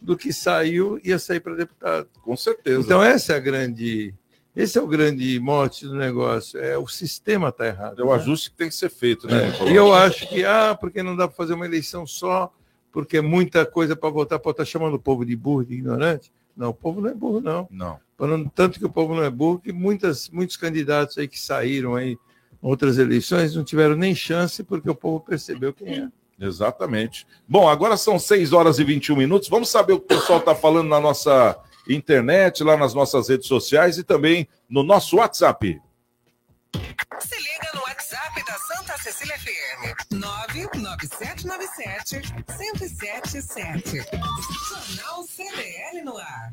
[SPEAKER 8] do que saiu ia sair para deputado.
[SPEAKER 4] Com certeza.
[SPEAKER 8] Então, essa é a grande. Esse é o grande mote do negócio. É o sistema está errado.
[SPEAKER 4] É o né? ajuste que tem que ser feito, né?
[SPEAKER 8] É. E eu acho que, ah, porque não dá para fazer uma eleição só porque é muita coisa para votar, pode estar chamando o povo de burro, de ignorante. Não, o povo não é burro, não.
[SPEAKER 4] Não.
[SPEAKER 8] Falando tanto que o povo não é burro, que muitas, muitos candidatos aí que saíram aí em outras eleições não tiveram nem chance porque o povo percebeu quem é.
[SPEAKER 4] Exatamente. Bom, agora são 6 horas e 21 minutos. Vamos saber o que o pessoal está falando na nossa internet, lá nas nossas redes sociais e também no nosso WhatsApp.
[SPEAKER 3] Da Santa Cecília FM. 99797 1077. Jornal CDL no ar.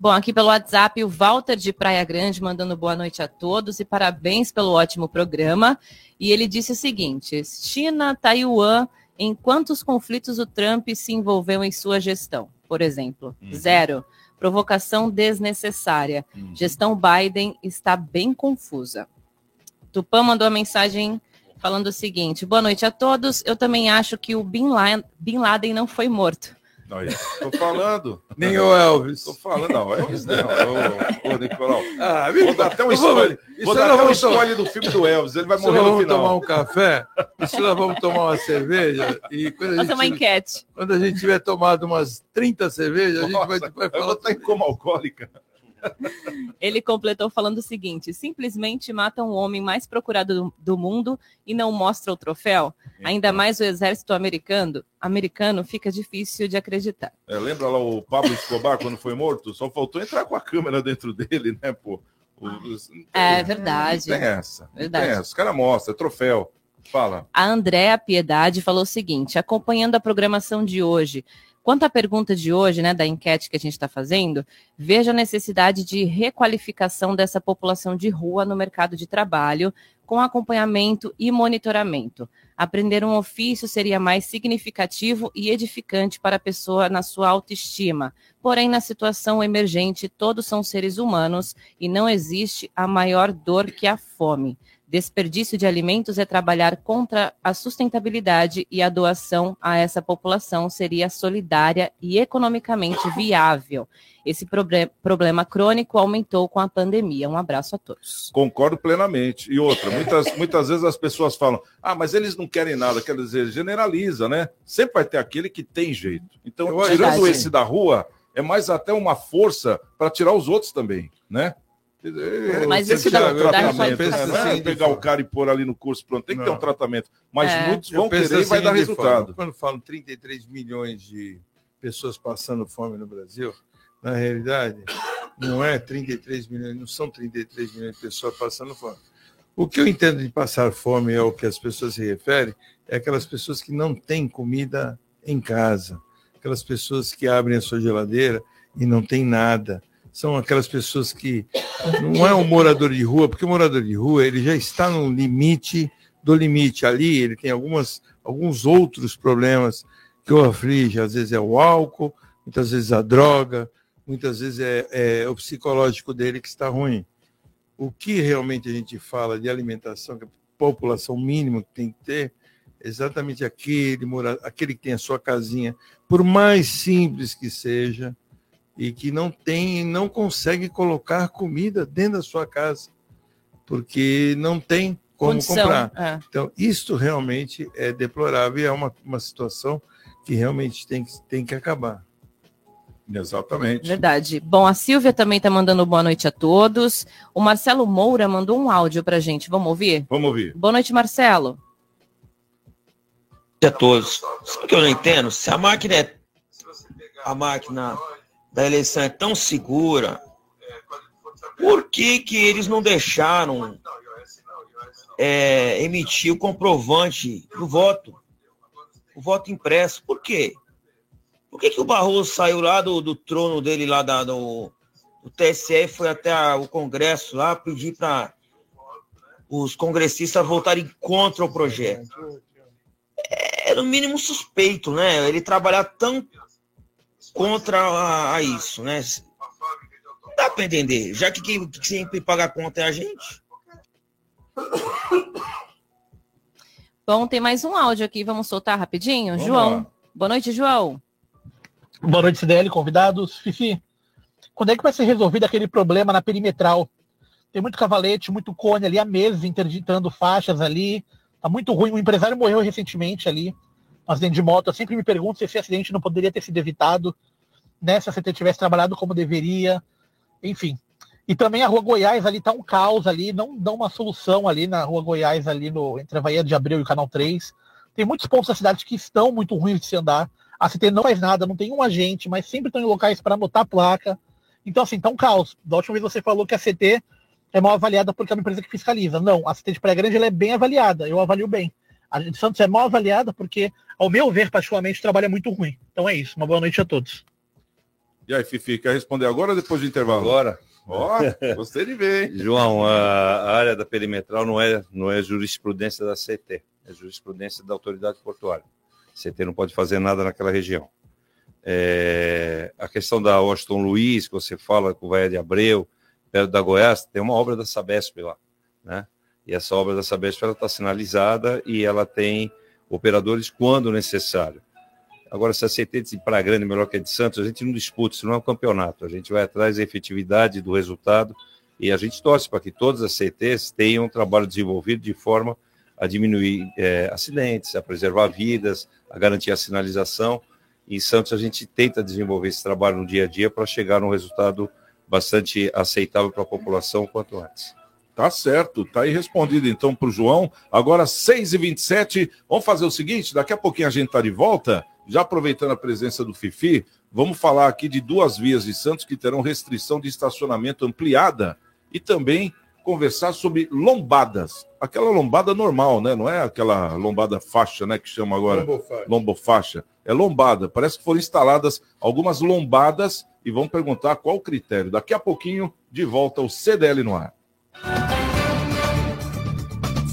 [SPEAKER 6] Bom, aqui pelo WhatsApp, o Walter de Praia Grande mandando boa noite a todos e parabéns pelo ótimo programa. E ele disse o seguinte: China, Taiwan, em quantos conflitos o Trump se envolveu em sua gestão? Por exemplo, uhum. zero. Provocação desnecessária. Uhum. Gestão Biden está bem confusa. Tupã mandou a mensagem falando o seguinte: boa noite a todos. Eu também acho que o Bin Laden, Bin Laden não foi morto.
[SPEAKER 4] Tô falando.
[SPEAKER 8] Nem o Elvis.
[SPEAKER 4] Tô falando, não. Elvis não. Ô, Nicolau. (laughs) Ah, vou dar até um spoiler. Vou dar até um spoiler do filme do Elvis. Ele vai morrer no
[SPEAKER 8] final. Vamos tomar um café. Isso nós vamos tomar uma cerveja. E
[SPEAKER 6] quando Fazer uma enquete.
[SPEAKER 8] Quando a gente tiver tomado umas 30 cervejas, Nossa, a gente vai, vai
[SPEAKER 4] falar. Vou estar em coma alcoólica.
[SPEAKER 6] Ele completou falando o seguinte: simplesmente mata um homem mais procurado do, do mundo e não mostra o troféu. Ainda mais o exército americano, americano fica difícil de acreditar.
[SPEAKER 4] É, lembra lá o Pablo Escobar quando foi morto? Só faltou entrar com a câmera dentro dele, né, pô?
[SPEAKER 6] Os, é verdade.
[SPEAKER 4] Não tem essa. Verdade. Tem essa. Os caras mostram, é troféu. Fala.
[SPEAKER 6] A Andréa Piedade falou o seguinte: acompanhando a programação de hoje, Quanto à pergunta de hoje, né, da enquete que a gente está fazendo, veja a necessidade de requalificação dessa população de rua no mercado de trabalho, com acompanhamento e monitoramento. Aprender um ofício seria mais significativo e edificante para a pessoa na sua autoestima. Porém, na situação emergente, todos são seres humanos e não existe a maior dor que a fome. Desperdício de alimentos é trabalhar contra a sustentabilidade e a doação a essa população seria solidária e economicamente viável. Esse problema crônico aumentou com a pandemia. Um abraço a todos.
[SPEAKER 4] Concordo plenamente. E outra, muitas, muitas vezes as pessoas falam: ah, mas eles não querem nada. Quer dizer, generaliza, né? Sempre vai ter aquele que tem jeito. Então, tirando esse da rua, é mais até uma força para tirar os outros também, né?
[SPEAKER 6] Mas esse dá,
[SPEAKER 4] um tratamento, dá né? assim, pegar o cara e pôr ali no curso pronto, tem que não. ter um tratamento. Mas é. muitos vão querer assim, e vai dar resultado.
[SPEAKER 8] Quando falam 33 milhões de pessoas passando fome no Brasil, na realidade, não é 33 milhões, não são 33 milhões de pessoas passando fome. O que eu entendo de passar fome é o que as pessoas se referem, é aquelas pessoas que não têm comida em casa, aquelas pessoas que abrem a sua geladeira e não tem nada são aquelas pessoas que não é um morador de rua, porque o morador de rua ele já está no limite do limite ali, ele tem algumas, alguns outros problemas que o aflige, às vezes é o álcool, muitas vezes a droga, muitas vezes é, é o psicológico dele que está ruim. O que realmente a gente fala de alimentação, que a população mínima que tem que ter, é exatamente aquele, aquele que tem a sua casinha, por mais simples que seja, e que não tem, não consegue colocar comida dentro da sua casa, porque não tem como Condição, comprar. É. Então, isto realmente é deplorável e é uma, uma situação que realmente tem, tem que acabar.
[SPEAKER 4] Exatamente.
[SPEAKER 6] Verdade. Bom, a Silvia também está mandando boa noite a todos. O Marcelo Moura mandou um áudio para gente. Vamos ouvir?
[SPEAKER 4] Vamos ouvir.
[SPEAKER 6] Boa noite, Marcelo.
[SPEAKER 10] A todos. Sabe o que eu não entendo? Se a máquina é a máquina da eleição é tão segura, por que, que eles não deixaram é, emitir o comprovante do voto? O voto impresso. Por quê? Por que, que o Barroso saiu lá do, do trono dele, lá da, do, do TSE, foi até a, o Congresso lá pedir para os congressistas votarem contra o projeto? É, no mínimo suspeito, né? Ele trabalhar tão contra a, a isso, né? Não dá para entender, já que quem sempre paga a conta é a gente.
[SPEAKER 6] Bom, tem mais um áudio aqui, vamos soltar rapidinho. Vamos João, lá. boa noite, João.
[SPEAKER 11] Boa noite, CDL, convidados. Fifi, quando é que vai ser resolvido aquele problema na perimetral? Tem muito cavalete, muito cone ali há meses interditando faixas ali. Tá muito ruim. O empresário morreu recentemente ali um acidente de moto. Eu sempre me pergunto se esse acidente não poderia ter sido evitado, né? Se a CT tivesse trabalhado como deveria, enfim. E também a Rua Goiás ali tá um caos ali, não dá uma solução ali na Rua Goiás, ali no, entre a Bahia de Abreu e o Canal 3. Tem muitos pontos da cidade que estão muito ruins de se andar. A CT não faz nada, não tem um agente, mas sempre estão em locais para anotar placa. Então, assim, tá um caos. Da última vez você falou que a CT é mal avaliada porque é uma empresa que fiscaliza. Não, a CT de Praia Grande ela é bem avaliada, eu avalio bem. A de Santos é mal avaliada porque, ao meu ver, particularmente, o trabalho é muito ruim. Então é isso. Uma boa noite a todos.
[SPEAKER 4] E aí, Fifi, quer responder agora ou depois do intervalo?
[SPEAKER 9] Agora.
[SPEAKER 4] Ó, (laughs) gostei de ver, hein?
[SPEAKER 9] João, a, área da perimetral não é, não é jurisprudência da CT, é jurisprudência da autoridade portuária. A CT não pode fazer nada naquela região. É, a questão da Washington Luiz, que você fala com o Vaia de Abreu, perto da Goiás, tem uma obra da Sabesp lá, né? E essa obra da Sabesp está sinalizada e ela tem operadores quando necessário. Agora, se a CT de Praia Grande é melhor que a de Santos, a gente não disputa, isso não é um campeonato. A gente vai atrás da efetividade do resultado e a gente torce para que todas as CTs tenham um trabalho desenvolvido de forma a diminuir é, acidentes, a preservar vidas, a garantir a sinalização. Em Santos a gente tenta desenvolver esse trabalho no dia a dia para chegar num resultado bastante aceitável para a população quanto antes.
[SPEAKER 4] Tá certo, tá aí respondido então para o João. Agora 6h27, vamos fazer o seguinte: daqui a pouquinho a gente tá de volta já aproveitando a presença do Fifi, vamos falar aqui de duas vias de Santos que terão restrição de estacionamento ampliada e também conversar sobre lombadas. Aquela lombada normal, né? Não é aquela lombada faixa, né? Que chama agora
[SPEAKER 8] Lombofaixa.
[SPEAKER 4] lombofaixa. É lombada. Parece que foram instaladas algumas lombadas e vão perguntar qual o critério. Daqui a pouquinho, de volta ao CDL no ar.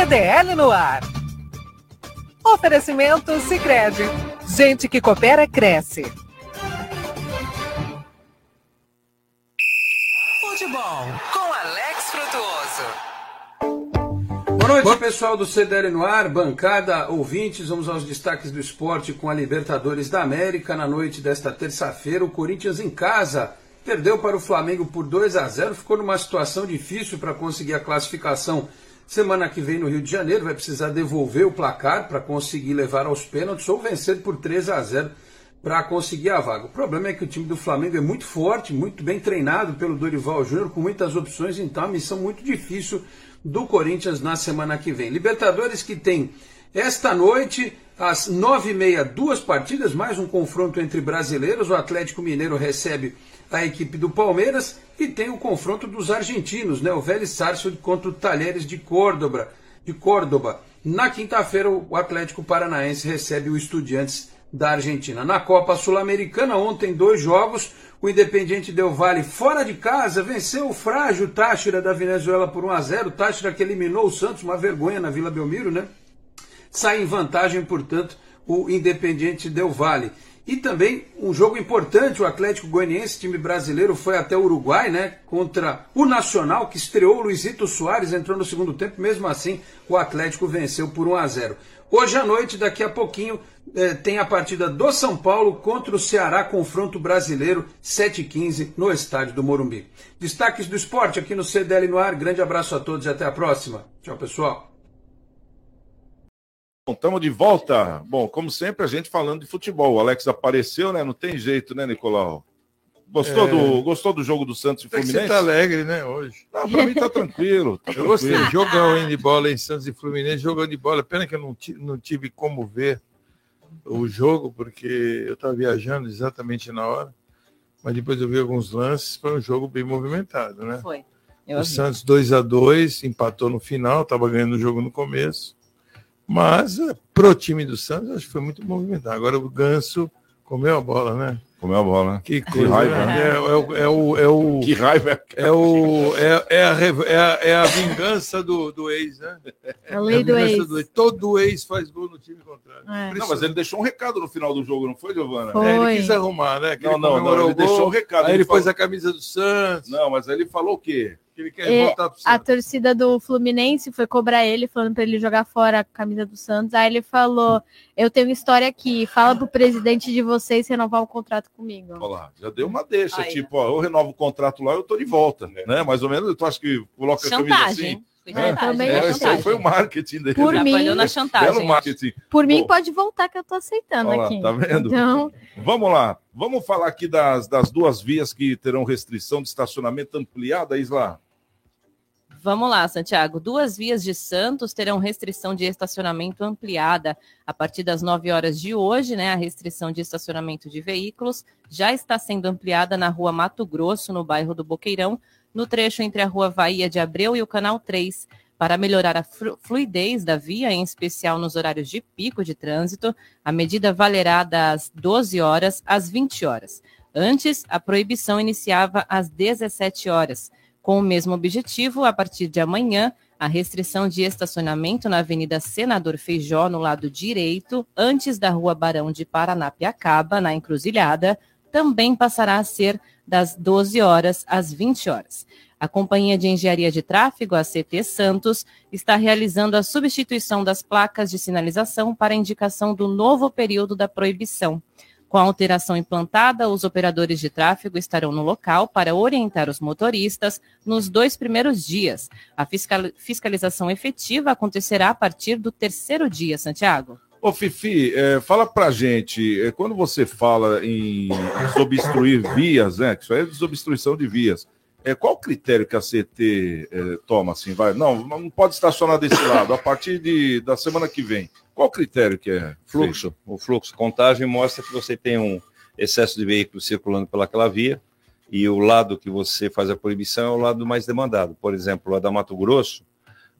[SPEAKER 3] CDL no ar. Oferecimento Sicredi. Gente que coopera cresce. Futebol com Alex Frutuoso.
[SPEAKER 12] Boa noite, pessoal do CDL no ar, bancada, ouvintes. Vamos aos destaques do esporte com a Libertadores da América. Na noite desta terça-feira, o Corinthians em casa perdeu para o Flamengo por 2 a 0. Ficou numa situação difícil para conseguir a classificação Semana que vem no Rio de Janeiro vai precisar devolver o placar para conseguir levar aos pênaltis ou vencer por 3 a 0 para conseguir a vaga. O problema é que o time do Flamengo é muito forte, muito bem treinado pelo Dorival Júnior, com muitas opções, então a missão muito difícil do Corinthians na semana que vem. Libertadores que tem esta noite, às nove e meia, duas partidas, mais um confronto entre brasileiros. O Atlético Mineiro recebe a equipe do Palmeiras e tem o confronto dos argentinos, né? O Vélez Sarsfield contra o Talheres de Córdoba. De Córdoba. Na quinta-feira, o Atlético Paranaense recebe o Estudiantes da Argentina. Na Copa Sul-Americana, ontem, dois jogos. O Independiente Del Valle, fora de casa, venceu o frágil Táchira da Venezuela por 1 a 0 Táchira que eliminou o Santos, uma vergonha na Vila Belmiro, né? Sai em vantagem, portanto, o Independiente Del Valle. E também um jogo importante, o Atlético Goianiense, time brasileiro, foi até o Uruguai, né? Contra o Nacional, que estreou o Luizito Soares, entrou no segundo tempo, mesmo assim o Atlético venceu por 1 a 0 Hoje à noite, daqui a pouquinho, eh, tem a partida do São Paulo contra o Ceará, confronto brasileiro, 7h15, no estádio do Morumbi. Destaques do esporte aqui no CDL no ar. Grande abraço a todos e até a próxima. Tchau, pessoal.
[SPEAKER 4] Estamos de volta. Bom, como sempre, a gente falando de futebol. O Alex apareceu, né? Não tem jeito, né, Nicolau? Gostou,
[SPEAKER 8] É.
[SPEAKER 4] do, gostou do jogo do Santos e Fluminense?
[SPEAKER 8] você tá alegre, né, hoje.
[SPEAKER 4] Não, pra mim tá tranquilo. tá (laughs)
[SPEAKER 8] Eu gostei.
[SPEAKER 4] tranquilo.
[SPEAKER 8] Jogão, hein, de bola em Santos e Fluminense, jogando de bola. Pena que eu não, não tive como ver o jogo, porque eu estava viajando exatamente na hora. Mas depois eu vi alguns lances, foi um jogo bem movimentado, né?
[SPEAKER 6] Foi. Eu
[SPEAKER 8] o
[SPEAKER 6] vi.
[SPEAKER 8] Santos 2 a 2 empatou no final, estava ganhando o jogo no começo. Mas eh, pro time do Santos, acho que foi muito movimentado. Agora o Ganso comeu a bola, né?
[SPEAKER 4] Comeu a bola, né?
[SPEAKER 8] Que
[SPEAKER 4] Que raiva,
[SPEAKER 8] né? É, é o, é o, é o-
[SPEAKER 4] Que raiva.
[SPEAKER 8] É, o, é, é, a, é, a, é a vingança do, do ex, né?
[SPEAKER 5] A lei
[SPEAKER 8] É
[SPEAKER 5] do
[SPEAKER 8] vingança
[SPEAKER 5] ex.
[SPEAKER 8] Todo ex faz gol no time contrário.
[SPEAKER 5] É.
[SPEAKER 4] Não, mas ele deixou um recado no final do jogo, não foi, Giovana?
[SPEAKER 5] Foi.
[SPEAKER 8] É, ele quis arrumar, né? Que
[SPEAKER 4] Não,
[SPEAKER 8] ele
[SPEAKER 4] não, não, ele
[SPEAKER 8] gol,
[SPEAKER 4] deixou um recado.
[SPEAKER 8] Aí ele
[SPEAKER 4] falou-
[SPEAKER 8] pôs a camisa do Santos.
[SPEAKER 4] Não, mas aí ele falou o quê?
[SPEAKER 8] Ele quer
[SPEAKER 5] É,
[SPEAKER 8] voltar pro
[SPEAKER 5] a torcida do Fluminense foi cobrar ele, falando para ele jogar fora a camisa do Santos. Aí ele falou: Eu tenho história aqui, fala pro presidente de vocês renovar o contrato comigo.
[SPEAKER 4] Olha lá, já deu uma deixa,
[SPEAKER 5] Aí,
[SPEAKER 4] tipo, ó, eu renovo o contrato lá, eu tô de volta, né? Mais ou menos, tu acha que coloca a camisa
[SPEAKER 6] Chantagem.
[SPEAKER 4] assim?
[SPEAKER 6] Foi
[SPEAKER 4] É,
[SPEAKER 6] chantagem.
[SPEAKER 5] também
[SPEAKER 4] é,
[SPEAKER 5] é chantagem.
[SPEAKER 4] foi o marketing dele.
[SPEAKER 5] Por mim-
[SPEAKER 6] na chantagem.
[SPEAKER 4] Belo marketing.
[SPEAKER 5] Por mim,
[SPEAKER 4] Bom,
[SPEAKER 5] pode voltar que eu tô aceitando
[SPEAKER 4] olha lá,
[SPEAKER 5] aqui.
[SPEAKER 4] tá vendo?
[SPEAKER 5] Então,
[SPEAKER 4] Vamos lá, vamos falar aqui das, das duas vias que terão restrição de estacionamento ampliada, Isla.
[SPEAKER 6] Vamos lá, Santiago. Duas vias de Santos terão restrição de estacionamento ampliada a partir das 9 horas de hoje, né? A restrição de estacionamento de veículos já está sendo ampliada na rua Mato Grosso, no bairro do Boqueirão, no trecho entre a rua Bahia de Abreu e o Canal 3. Para melhorar a flu- fluidez da via, em especial nos horários de pico de trânsito, a medida valerá das 12 horas às 20 horas. Antes, a proibição iniciava às 17 horas. Com o mesmo objetivo, a partir de amanhã, a restrição de estacionamento na Avenida Senador Feijó, no lado direito, antes da Rua Barão de Paranapiacaba, na Encruzilhada, também passará a ser das 12 horas às 20 horas. A Companhia de Engenharia de Tráfego, a CT Santos, está realizando a substituição das placas de sinalização para indicação do novo período da proibição. Com a alteração implantada, os operadores de tráfego estarão no local para orientar os motoristas nos dois primeiros dias. A fiscal- fiscalização efetiva acontecerá a partir do terceiro dia, Santiago.
[SPEAKER 4] Ô, Fifi, é, fala pra gente, é, quando você fala em desobstruir vias, né? Que isso aí é desobstruição de vias. É, qual o critério que a CT é, toma assim? Vai, não, não pode estacionar desse lado, a partir de, da semana que vem. Qual o critério que é?
[SPEAKER 9] Fluxo. O fluxo. Contagem mostra que você tem um excesso de veículos circulando pelaquela via e o lado que você faz a proibição é o lado mais demandado. Por exemplo, a da Mato Grosso,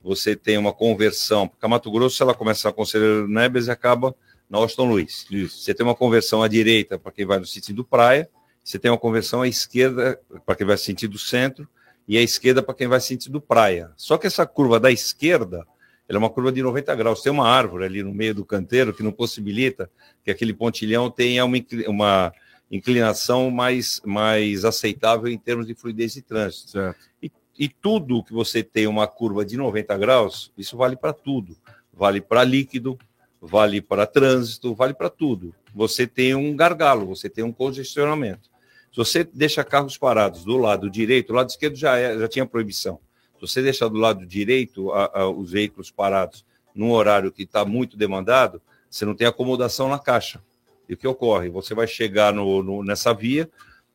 [SPEAKER 9] você tem uma conversão, porque a Mato Grosso ela começa a Conselheiro Neves e acaba na Austin Luiz. Você tem uma conversão à direita para quem vai no sentido praia, você tem uma conversão à esquerda para quem vai no sentido centro e à esquerda para quem vai no sentido praia. Só que essa curva da esquerda, ela é uma curva de 90 graus. Tem uma árvore ali no meio do canteiro que não possibilita que aquele pontilhão tenha uma, uma inclinação mais, mais aceitável em termos de fluidez de trânsito. E, e tudo que você tem uma curva de 90 graus, isso vale para tudo. Vale para líquido, vale para trânsito, vale para tudo. Você tem um gargalo, você tem um congestionamento. Se você deixa carros parados do lado direito, o lado esquerdo já, é, já tinha proibição. Se você deixar do lado direito a- a- os veículos parados num horário que está muito demandado, você não tem acomodação na caixa. E o que ocorre? Você vai chegar no- no- nessa via,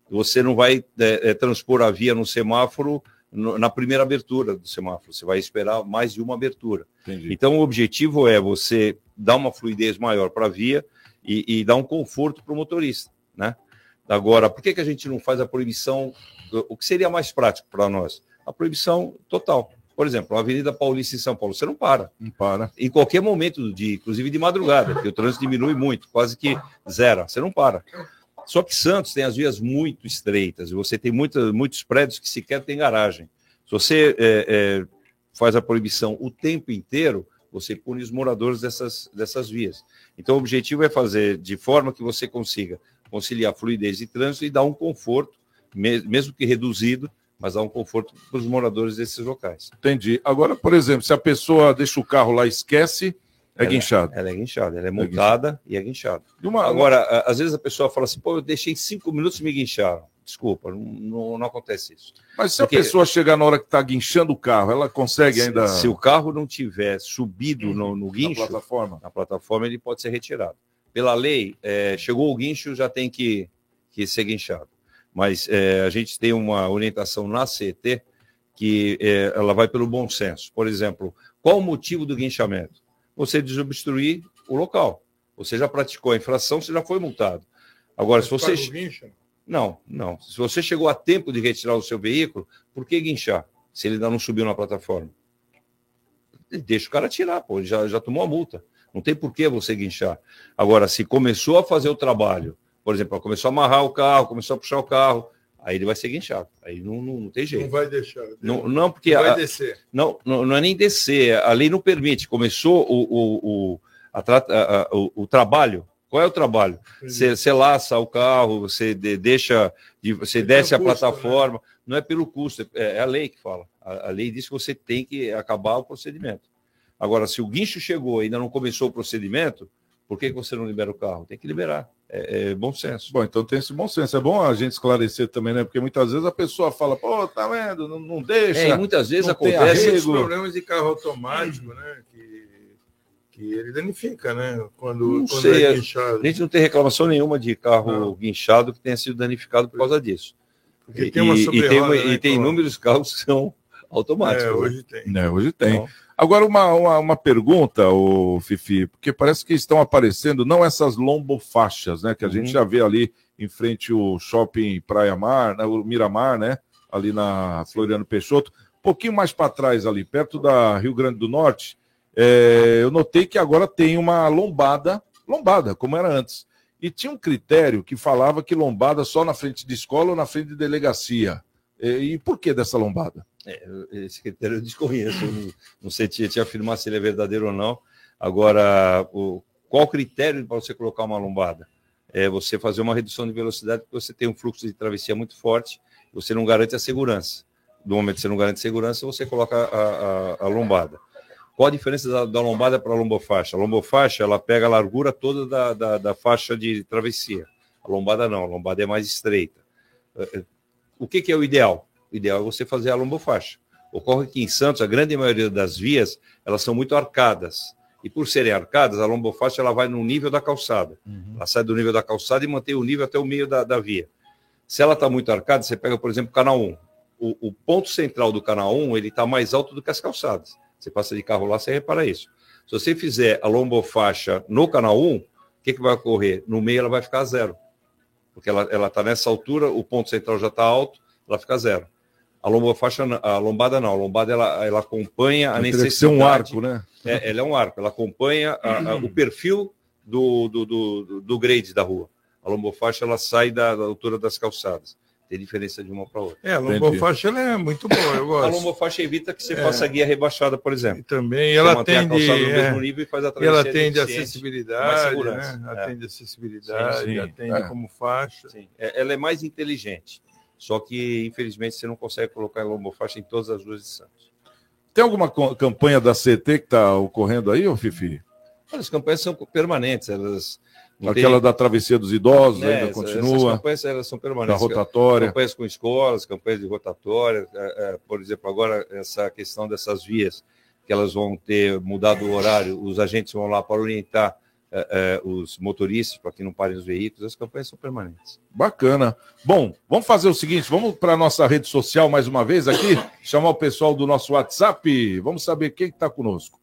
[SPEAKER 9] você não vai é, é, transpor a via no semáforo no- na primeira abertura do semáforo. Você vai esperar mais de uma abertura. Então, o objetivo é você dar uma fluidez maior para a via e, e dar um conforto para o motorista, né? Agora, por que, que a gente não faz a proibição? O que seria mais prático para nós? A proibição total. Por exemplo, a Avenida Paulista em São Paulo, você não para.
[SPEAKER 4] Não para.
[SPEAKER 9] Em qualquer momento do dia, inclusive de madrugada, porque o trânsito diminui muito, quase que zero. Você não para. Só que Santos tem as vias muito estreitas, e você tem muita, muitos prédios que sequer tem garagem. Se você é, é, faz a proibição o tempo inteiro, você pune os moradores dessas, dessas vias. Então, o objetivo é fazer de forma que você consiga conciliar fluidez de trânsito e dar um conforto, me- mesmo que reduzido, mas dar um conforto para os moradores desses locais.
[SPEAKER 4] Entendi. Agora, por exemplo, se a pessoa deixa o carro lá e esquece, é
[SPEAKER 9] Ela-
[SPEAKER 4] guinchado.
[SPEAKER 9] Ela é guinchada, ela é multada e é guinchada.
[SPEAKER 4] Uma-
[SPEAKER 9] Agora, a- às vezes a pessoa fala assim, pô, eu deixei cinco minutos e me guincharam. Desculpa, não, não, não acontece isso.
[SPEAKER 4] Mas se a
[SPEAKER 9] Porque-
[SPEAKER 4] pessoa chegar na hora que está guinchando o carro, ela consegue
[SPEAKER 9] Se-
[SPEAKER 4] ainda.
[SPEAKER 9] Se, o carro não tiver subido no, no guincho,
[SPEAKER 4] plataforma.
[SPEAKER 9] na plataforma, ele pode ser retirado. Pela lei, é, chegou o guincho, já tem que, que ser guinchado. Mas é, a gente tem uma orientação na CET que é, ela vai pelo bom senso. Por exemplo, qual o motivo do guinchamento? Você desobstruir o local. Você já praticou a infração, você já foi multado. Agora, se você. Não, não. Se você chegou a tempo de retirar o seu veículo, por que guinchar? Se ele ainda não subiu na plataforma. Deixa o cara tirar, pô, ele já, já tomou a multa. Não tem por que você guinchar. Agora, se começou a fazer o trabalho, por exemplo, começou a amarrar o carro, começou a puxar o carro, aí ele vai ser guinchado. Aí não, não, não tem jeito.
[SPEAKER 8] Não vai deixar.
[SPEAKER 9] Não, não porque
[SPEAKER 8] Não vai
[SPEAKER 9] a-
[SPEAKER 8] descer.
[SPEAKER 9] Não, não, não é nem descer. A lei não permite. Começou o, o, o, a a- o, o trabalho. Qual é o trabalho? Você, você laça o carro, você de- deixa, de- você desce a
[SPEAKER 8] custo, né?
[SPEAKER 9] plataforma. Não é pelo custo, é, é a lei que fala. A, a lei diz que você tem que acabar o procedimento. Agora, se o guincho chegou e ainda não começou o procedimento, por que, que você não libera o carro? Tem que liberar. É, é bom senso.
[SPEAKER 4] Bom, então tem esse bom senso. É bom a gente esclarecer também, né? Porque muitas vezes a pessoa fala, pô, tá vendo? Não, não deixa.
[SPEAKER 9] É, e muitas vezes
[SPEAKER 4] não tem
[SPEAKER 9] acontece-
[SPEAKER 8] Esses
[SPEAKER 4] arrego.
[SPEAKER 8] problemas de carro automático, né? Que, que ele danifica, né? Quando,
[SPEAKER 9] Não
[SPEAKER 8] quando
[SPEAKER 9] sei,
[SPEAKER 8] é
[SPEAKER 9] a
[SPEAKER 8] guinchado.
[SPEAKER 9] gente não tem reclamação nenhuma de carro guinchado que tenha sido danificado por causa disso.
[SPEAKER 8] Porque
[SPEAKER 9] E
[SPEAKER 8] tem uma
[SPEAKER 9] e tem,
[SPEAKER 8] né,
[SPEAKER 9] e tem inúmeros carros que são automáticos.
[SPEAKER 8] É,
[SPEAKER 9] né?
[SPEAKER 8] hoje tem.
[SPEAKER 4] É, hoje tem.
[SPEAKER 9] Então-
[SPEAKER 4] Agora, uma, uma, uma pergunta, o Fifi, porque parece que estão aparecendo não essas lombofaixas, né? Que a gente
[SPEAKER 9] Uhum.
[SPEAKER 4] já vê ali em frente ao shopping Praia Mar, né, o Miramar, né? Ali na Floriano Peixoto. Um pouquinho mais para trás ali, perto da Rio Grande do Norte, é, eu notei que agora tem uma lombada, lombada, como era antes. E tinha um critério que falava que lombada só na frente de escola ou na frente de delegacia. E, e por que dessa lombada?
[SPEAKER 9] É, esse critério eu desconheço, não, não sei te, te afirmar se ele é verdadeiro ou não. Agora, o, qual critério para você colocar uma lombada? É você fazer uma redução de velocidade, porque você tem um fluxo de travessia muito forte, você não garante a segurança. Do momento que você não garante segurança, você coloca a, a- a lombada. Qual a diferença da, da lombada para a lombofaixa? A lombofaixa, ela pega a largura toda da, da, da faixa de travessia. A lombada não, a lombada é mais estreita. Eh, eh, O que, que é o ideal? O ideal é você fazer a lombofaixa. Ocorre que em Santos, a grande maioria das vias, elas são muito arcadas. E por serem arcadas, a lombofaixa ela vai no nível da calçada. Ela sai do nível da calçada e mantém o nível até o meio da, da via. Se ela está muito arcada, você pega, por exemplo, o canal 1. O, o ponto central do canal 1 ele está mais alto do que as calçadas. Você passa de carro lá, você repara isso. Se você fizer a lombofaixa no canal 1, o que, que vai ocorrer? No meio ela vai ficar zero. Porque ela está nessa altura, o ponto central já está alto, ela fica zero. A lombofaixa, não- a lombada não, a lombada ela, ela acompanha a necessidade.
[SPEAKER 4] ser um arco, né?
[SPEAKER 9] É, ela é um arco, ela acompanha a- a- o perfil do, do, do, do grade da rua. A lombofaixa ela sai da, da altura das calçadas. Tem diferença de uma para outra.
[SPEAKER 8] É, a lombofaixa ela é muito boa, eu
[SPEAKER 9] A
[SPEAKER 8] gosto.
[SPEAKER 9] lombofaixa evita que você
[SPEAKER 8] É.
[SPEAKER 9] faça guia rebaixada, por exemplo.
[SPEAKER 8] Também
[SPEAKER 9] Você
[SPEAKER 8] ela
[SPEAKER 9] a
[SPEAKER 8] atende,
[SPEAKER 9] calçada no
[SPEAKER 8] é,
[SPEAKER 9] mesmo nível e faz a
[SPEAKER 8] e ela atende acessibilidade,
[SPEAKER 9] mais segurança.
[SPEAKER 8] né?
[SPEAKER 9] É.
[SPEAKER 8] Atende acessibilidade,
[SPEAKER 9] Sim, sim.
[SPEAKER 8] atende
[SPEAKER 9] É.
[SPEAKER 8] como faixa.
[SPEAKER 9] Sim. É, Ela é mais inteligente. Só que, infelizmente, você não consegue colocar lombofaixa em todas as ruas de Santos.
[SPEAKER 4] Tem alguma campanha da CT que está ocorrendo aí, ô Fifi?
[SPEAKER 9] As campanhas são permanentes, elas.
[SPEAKER 4] Aquela
[SPEAKER 9] tem-
[SPEAKER 4] da travessia dos idosos
[SPEAKER 9] É,
[SPEAKER 4] ainda
[SPEAKER 9] essas-
[SPEAKER 4] continua.
[SPEAKER 9] Essas campanhas elas são permanentes.
[SPEAKER 4] Da rotatória.
[SPEAKER 9] Campanhas com escolas, campanhas de rotatória. é, é, por exemplo, agora essa questão dessas vias, que elas vão ter mudado o horário, os agentes vão lá para orientar é, é, os motoristas para que não parem os veículos. As campanhas são permanentes.
[SPEAKER 4] Bacana. Bom, vamos fazer o seguinte: vamos para a nossa rede social mais uma vez aqui, chamar o pessoal do nosso WhatsApp. Vamos saber quem está conosco.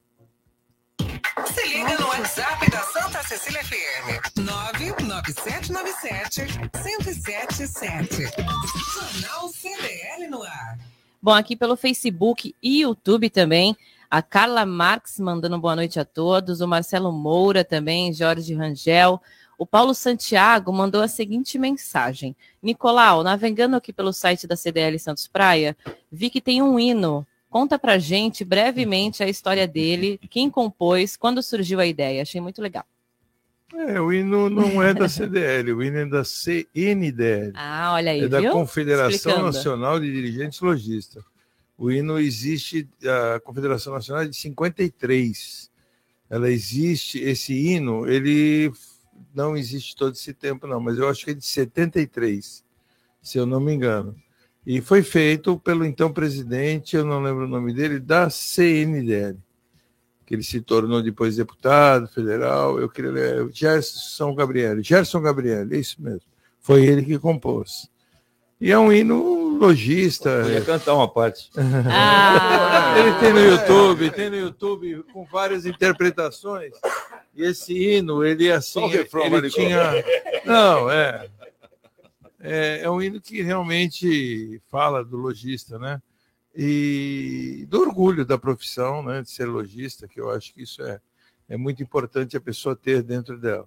[SPEAKER 3] Se liga no WhatsApp da Santa Cecília FM. 99797-1077. Jornal CDL no ar.
[SPEAKER 6] Bom, aqui pelo Facebook e YouTube também, a Carla Marques mandando boa noite a todos, o Marcelo Moura também, Jorge Rangel. O Paulo Santiago mandou a seguinte mensagem: Nicolau, navegando aqui pelo site da CDL Santos Praia, vi que tem um hino Conta pra gente brevemente a história dele, quem compôs, quando surgiu a ideia. Achei muito legal.
[SPEAKER 8] É, o hino não é da CDL, o hino é da CNDL.
[SPEAKER 6] Ah, olha aí,
[SPEAKER 8] É da
[SPEAKER 6] viu?
[SPEAKER 8] Confederação
[SPEAKER 6] Explicando.
[SPEAKER 8] Nacional de Dirigentes Logistas. O hino existe, a Confederação Nacional é de 53. Ela existe, esse hino, ele não existe todo esse tempo, não, mas eu acho que é de 73, se eu não me engano. E foi feito pelo então presidente, eu não lembro o nome dele, da CNDL, que ele se tornou depois deputado federal, eu queria ler, Gerson Gabriel, Gerson Gabriel, é isso mesmo. Foi ele que compôs. E é um hino logista.
[SPEAKER 9] Eu ia cantar uma parte.
[SPEAKER 6] Ah. (laughs)
[SPEAKER 8] Ele tem no YouTube, tem no YouTube com várias interpretações. E esse hino, ele assim,
[SPEAKER 4] Só o refrão,
[SPEAKER 8] ele tinha. Não, é. é. É um hino que realmente fala do lojista, né? E do orgulho da profissão, né? De ser lojista, que eu acho que isso é, é muito importante a pessoa ter dentro dela.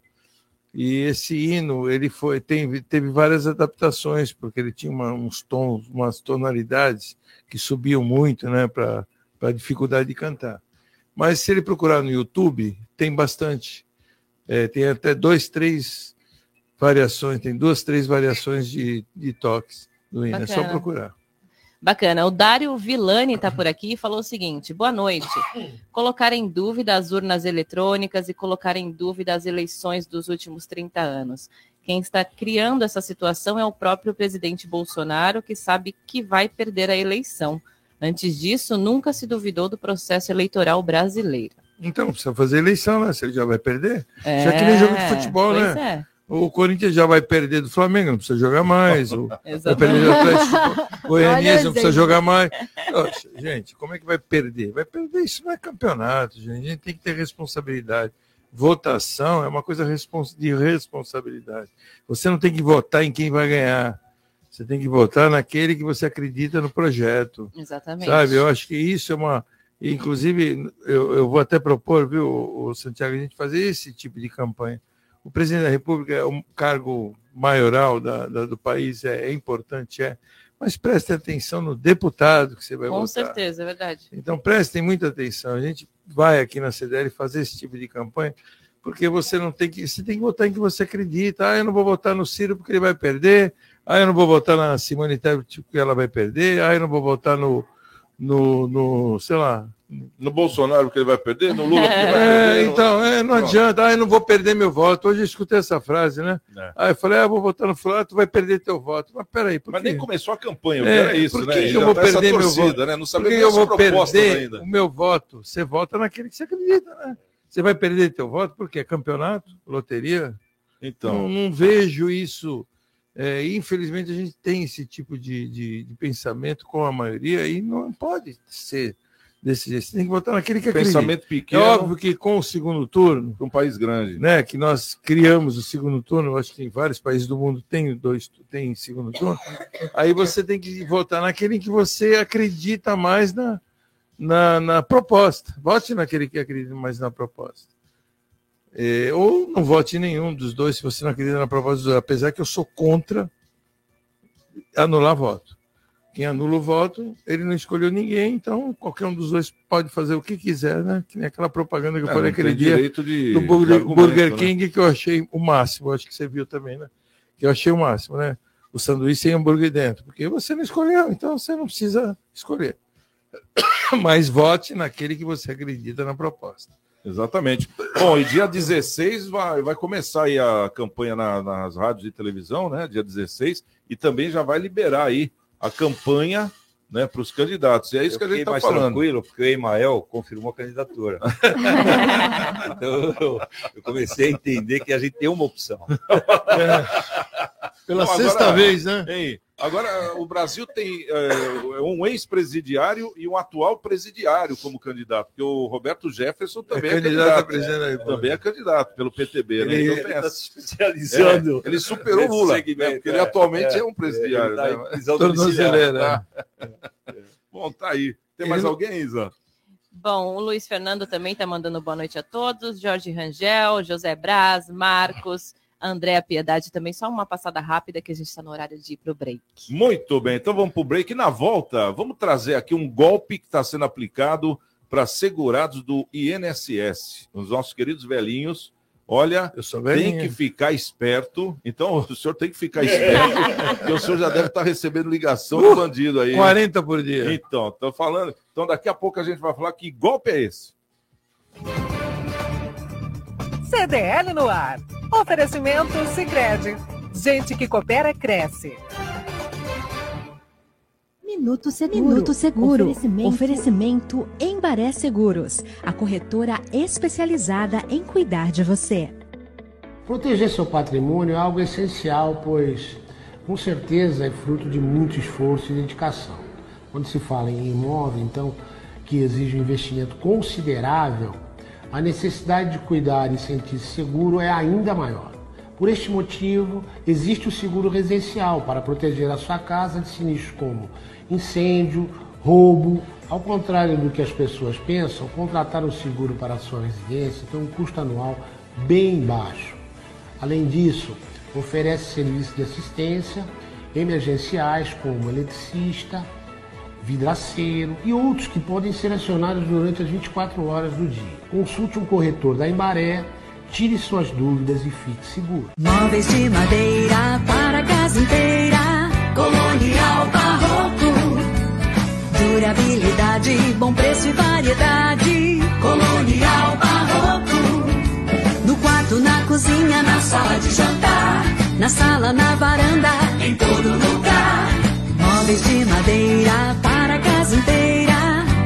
[SPEAKER 8] E esse hino, ele foi, tem, teve várias adaptações, porque ele tinha uma- uns tons, umas tonalidades que subiam muito, né, para a dificuldade de cantar. Mas se ele procurar no YouTube, tem bastante. É, tem até dois, três variações, tem duas, três variações de, de toques do hino. É só
[SPEAKER 6] Bacana.
[SPEAKER 8] procurar.
[SPEAKER 6] Bacana. O Dário Villani está por aqui e falou o seguinte: boa noite. Colocar em dúvida as urnas eletrônicas e colocar em dúvida as eleições dos últimos 30 anos. Quem está criando essa situação é o próprio presidente Bolsonaro, que sabe que vai perder a eleição. Antes disso, nunca se duvidou do processo eleitoral brasileiro.
[SPEAKER 8] Então, precisa fazer eleição, né? Se ele já vai perder.
[SPEAKER 6] É,
[SPEAKER 8] já que nem jogo de futebol,
[SPEAKER 6] pois
[SPEAKER 8] né?
[SPEAKER 6] é.
[SPEAKER 8] O Corinthians já vai perder do Flamengo, não precisa jogar mais. O, (laughs) vai perder do Atlético (laughs) Goianiense, não precisa jogar mais. Poxa, gente, como é que vai perder? Vai perder, isso não é campeonato, gente. A gente tem que ter responsabilidade. Votação é uma coisa de responsabilidade. Você não tem que votar em quem vai ganhar. Você tem que votar naquele que você acredita no projeto.
[SPEAKER 6] Exatamente.
[SPEAKER 8] Sabe? Eu acho que isso é uma. Inclusive, eu, eu vou até propor, viu, o Santiago, a gente fazer esse tipo de campanha. O presidente da República é um cargo maioral da, da- do país, é, é importante, é. Mas preste atenção no deputado que você vai
[SPEAKER 6] Com
[SPEAKER 8] votar.
[SPEAKER 6] certeza, é verdade.
[SPEAKER 8] Então prestem muita atenção. A gente vai aqui na CDL fazer esse tipo de campanha, porque você não tem que. Você tem que votar em que você acredita. Ah, eu não vou votar no Ciro porque ele vai perder. Ah, eu não vou votar na Simone Tebet porque ela vai perder. Ah, eu não vou votar no, no, no sei lá.
[SPEAKER 4] No Bolsonaro porque ele vai perder, no Lula porque vai
[SPEAKER 8] É,
[SPEAKER 4] perder. no-
[SPEAKER 8] então, é, não
[SPEAKER 4] Pronto.
[SPEAKER 8] adianta. Ah, eu não vou perder meu voto. Hoje eu escutei essa frase, né?
[SPEAKER 4] É.
[SPEAKER 8] Aí eu falei, ah, vou votar no fulano, tu vai perder teu voto. Mas peraí, por
[SPEAKER 4] Mas
[SPEAKER 8] quê?
[SPEAKER 4] nem começou a campanha,
[SPEAKER 8] É,
[SPEAKER 4] pior é isso,
[SPEAKER 8] por
[SPEAKER 4] né?
[SPEAKER 8] que que
[SPEAKER 4] Ainda
[SPEAKER 8] eu vou
[SPEAKER 4] tá
[SPEAKER 8] perder meu
[SPEAKER 4] torcida,
[SPEAKER 8] voto?
[SPEAKER 4] né? Não
[SPEAKER 8] Por
[SPEAKER 4] sabemos
[SPEAKER 8] que eu vou perder
[SPEAKER 4] ainda.
[SPEAKER 8] o meu voto? Você vota naquele que você acredita, né? Você vai perder teu voto porque é campeonato, loteria?
[SPEAKER 4] Então.
[SPEAKER 8] Não, não vejo isso. É, infelizmente, a gente tem esse tipo de, de, de pensamento com a maioria e não pode ser desse jeito. Você tem que votar naquele que acredita.
[SPEAKER 4] Pensamento pequeno.
[SPEAKER 8] É óbvio que com o segundo turno,
[SPEAKER 4] um país grande,
[SPEAKER 8] né, que nós criamos o segundo turno, eu acho que em vários países do mundo tem dois, tem segundo turno. Aí você tem que votar naquele que você acredita mais na, na, na proposta. Vote naquele que acredita mais na proposta. É, ou não vote em nenhum dos dois se você não acredita na proposta dos dois, apesar que eu sou contra anular voto. Quem anula o voto, ele não escolheu ninguém, então qualquer um dos dois pode fazer o que quiser, né? Que nem aquela propaganda que eu
[SPEAKER 4] É,
[SPEAKER 8] falei aquele dia
[SPEAKER 4] de-
[SPEAKER 8] do Burger, Burger
[SPEAKER 4] né?
[SPEAKER 8] King, que eu achei o máximo, acho que você viu também, né? Que eu achei o máximo, né? O sanduíche sem hambúrguer dentro, porque você não escolheu, então você não precisa escolher. (coughs) Mas vote naquele que você acredita na proposta.
[SPEAKER 4] Exatamente. Bom, e dia 16 vai, vai começar aí a campanha na- nas rádios e televisão, né? Dia 16, e também já vai liberar aí a campanha né, para os candidatos. E é isso
[SPEAKER 9] Eu
[SPEAKER 4] que a gente
[SPEAKER 9] fiquei
[SPEAKER 4] está
[SPEAKER 9] mais
[SPEAKER 4] falando.
[SPEAKER 9] tranquilo, porque o Emael confirmou a candidatura. (laughs) então eu, eu comecei a entender que a gente tem uma opção.
[SPEAKER 8] Pela
[SPEAKER 4] Não,
[SPEAKER 8] sexta vez, né?
[SPEAKER 4] Hein, agora, o Brasil tem é, um ex-presidiário e um atual presidiário como candidato, porque o Roberto Jefferson também é,
[SPEAKER 8] candidato a
[SPEAKER 4] candidato. né? Também é candidato pelo PTB. né?
[SPEAKER 9] Ele-
[SPEAKER 4] Então
[SPEAKER 9] ele tá
[SPEAKER 4] essa.
[SPEAKER 9] se especializando
[SPEAKER 4] É, ele superou o Lula,
[SPEAKER 9] segmento,
[SPEAKER 4] né? porque ele
[SPEAKER 9] é,
[SPEAKER 4] atualmente é,
[SPEAKER 9] é.
[SPEAKER 4] um presidiário.
[SPEAKER 9] Ele tá
[SPEAKER 4] né? Tá. (laughs) Bom, tá aí. Tem mais
[SPEAKER 6] Ele-
[SPEAKER 4] alguém, Isa?
[SPEAKER 6] Bom, o Luiz Fernando também está mandando boa noite a todos. Jorge Rangel, José Braz, Marcos, Andréa Piedade também. Só uma passada rápida que a gente está no horário de ir para o break.
[SPEAKER 4] Muito bem, então vamos para o break. Na volta, vamos trazer aqui um golpe que está sendo aplicado para segurados do INSS. Os nossos queridos velhinhos. Olha, tem que ficar esperto. Então, (laughs) o senhor tem que ficar esperto, porque o senhor já deve estar recebendo ligação do bandido aí.
[SPEAKER 8] 40 por dia.
[SPEAKER 4] Então, estou falando. Então, daqui a pouco a gente vai falar que golpe é esse.
[SPEAKER 13] CDL no ar. Oferecimento Sicredi. Gente que coopera cresce.
[SPEAKER 14] Minuto Seguro.
[SPEAKER 15] Minuto Seguro.
[SPEAKER 14] Oferecimento.
[SPEAKER 15] Oferecimento Embaré Seguros, a corretora especializada em cuidar de você.
[SPEAKER 16] Proteger seu patrimônio é algo essencial, pois com certeza é fruto de muito esforço e dedicação. Quando se fala em imóvel, então, que exige um investimento considerável, a necessidade de cuidar e sentir-se seguro é ainda maior. Por este motivo, existe o seguro residencial para proteger a sua casa de sinistros como incêndio, roubo. Ao contrário do que as pessoas pensam, contratar o seguro para a sua residência tem um custo anual bem baixo. Além disso, oferece serviços de assistência emergenciais como eletricista, vidraceiro e outros que podem ser acionados durante as 24 horas do dia. Consulte um corretor da Embaré, tire suas dúvidas e fique seguro.
[SPEAKER 17] Móveis de madeira para a casa inteira. Colonial Barroco. Durabilidade, bom preço e variedade. Colonial Barroco. No quarto, na cozinha, na sala de jantar. Na sala, na varanda, em todo lugar. Móveis de madeira para.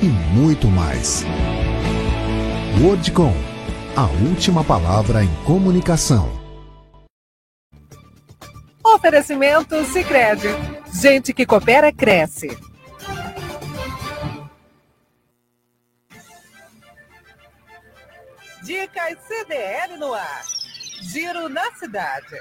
[SPEAKER 18] e muito mais. Wordcom, a última palavra em comunicação.
[SPEAKER 13] Oferecimento Sicredi. Gente que coopera cresce. Dicas CDL no ar. Giro na cidade.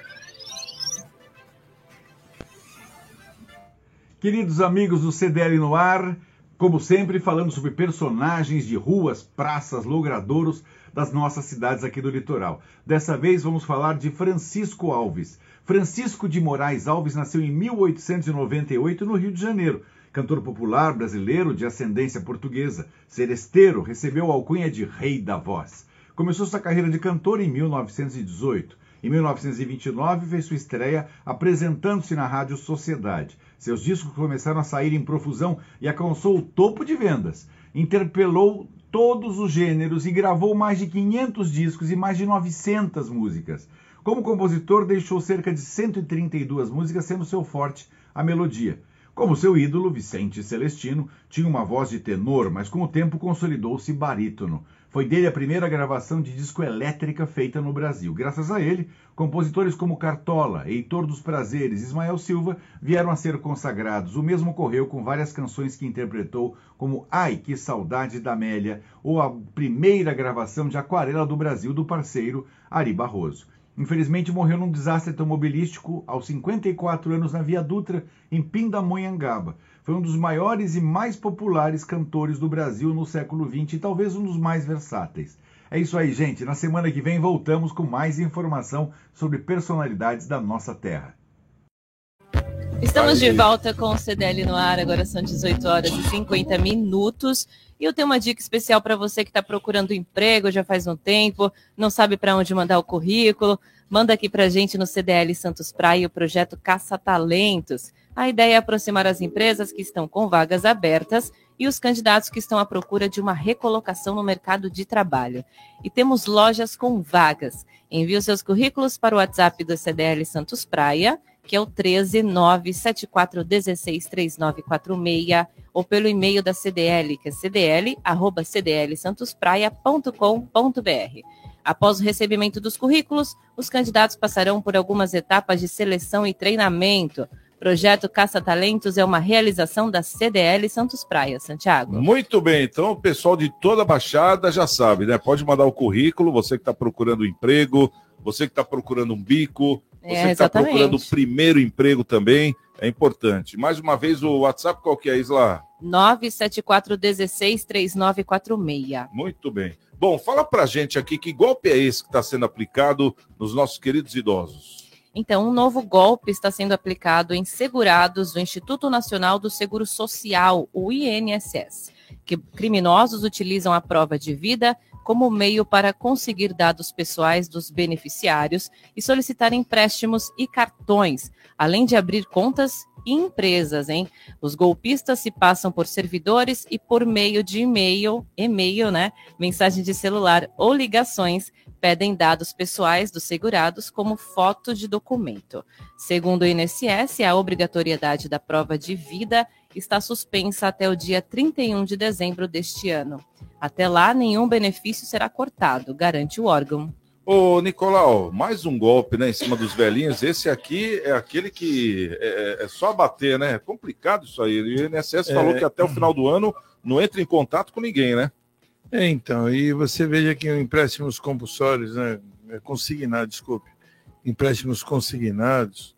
[SPEAKER 19] Queridos amigos do CDL no ar, como sempre, falando sobre personagens de ruas, praças, logradouros das nossas cidades aqui do litoral. Dessa vez vamos falar de Francisco Alves. Francisco de Moraes Alves nasceu em 1898 no Rio de Janeiro. Cantor popular brasileiro de ascendência portuguesa, seresteiro, recebeu a alcunha de Rei da Voz. Começou sua carreira de cantor em 1918. Em 1929 fez sua estreia apresentando-se na Rádio Sociedade. Seus discos começaram a sair em profusão e alcançou o topo de vendas. Interpelou todos os gêneros e gravou mais de 500 discos e mais de 900 músicas. Como compositor, deixou cerca de 132 músicas, sendo seu forte a melodia. Como seu ídolo, Vicente Celestino, tinha uma voz de tenor, mas com o tempo consolidou-se barítono. Foi dele a primeira gravação de disco elétrica feita no Brasil. Graças a ele, compositores como Cartola, Heitor dos Prazeres e Ismael Silva vieram a ser consagrados. O mesmo ocorreu com várias canções que interpretou, como Ai, que saudade da Amélia, ou a primeira gravação de Aquarela do Brasil do parceiro Ari Barroso. Infelizmente morreu num desastre automobilístico aos 54 anos na Via Dutra, em Pindamonhangaba. Foi um dos maiores e mais populares cantores do Brasil no século XX e talvez um dos mais versáteis. É isso aí, gente. Na semana que vem voltamos com mais informação sobre personalidades da nossa terra.
[SPEAKER 6] Estamos de volta com o CDL no ar, agora são 18 horas e 50 minutos. E eu tenho uma dica especial para você que está procurando emprego já faz um tempo, não sabe para onde mandar o currículo. Manda aqui para a gente no CDL Santos Praia o projeto Caça Talentos. A ideia é aproximar as empresas que estão com vagas abertas e os candidatos que estão à procura de uma recolocação no mercado de trabalho. E temos lojas com vagas. Envie os seus currículos para o WhatsApp do CDL Santos Praia, que é o 13974163946, ou pelo e-mail da CDL, que é cdl@cdlsantospraia.com.br. Após o recebimento dos currículos, os candidatos passarão por algumas etapas de seleção e treinamento. Projeto Caça Talentos é uma realização da CDL Santos Praia, Santiago.
[SPEAKER 4] Muito bem, então o pessoal de toda a Baixada já sabe, né? Pode mandar o currículo, você que está procurando emprego, você que está procurando um bico, você
[SPEAKER 6] É,
[SPEAKER 4] que está procurando o primeiro emprego também, é importante. Mais uma vez, o WhatsApp qual que é, Isla?
[SPEAKER 6] 974163946.
[SPEAKER 4] Muito bem. Bom, fala pra gente aqui que golpe é esse que está sendo aplicado nos nossos queridos idosos.
[SPEAKER 6] Então, um novo golpe está sendo aplicado em segurados do Instituto Nacional do Seguro Social, o INSS, que criminosos utilizam a prova de vida como meio para conseguir dados pessoais dos beneficiários e solicitar empréstimos e cartões, além de abrir contas e empresas, hein? Os golpistas se passam por servidores e por meio de e-mail, e-mail, né, mensagem de celular ou ligações, pedem dados pessoais dos segurados como foto de documento. Segundo o INSS, a obrigatoriedade da prova de vida está suspensa até o dia 31 de dezembro deste ano. Até lá, nenhum benefício será cortado, garante o órgão.
[SPEAKER 4] Ô, Nicolau, mais um golpe, né, em cima dos velhinhos. Esse aqui é aquele que é, é só bater, né? É complicado isso aí. O INSS
[SPEAKER 8] É.
[SPEAKER 4] falou que até o final do ano não entra em contato com ninguém, né?
[SPEAKER 8] É, então, e você veja que empréstimos compulsórios, né, é, consignados, desculpe, empréstimos consignados,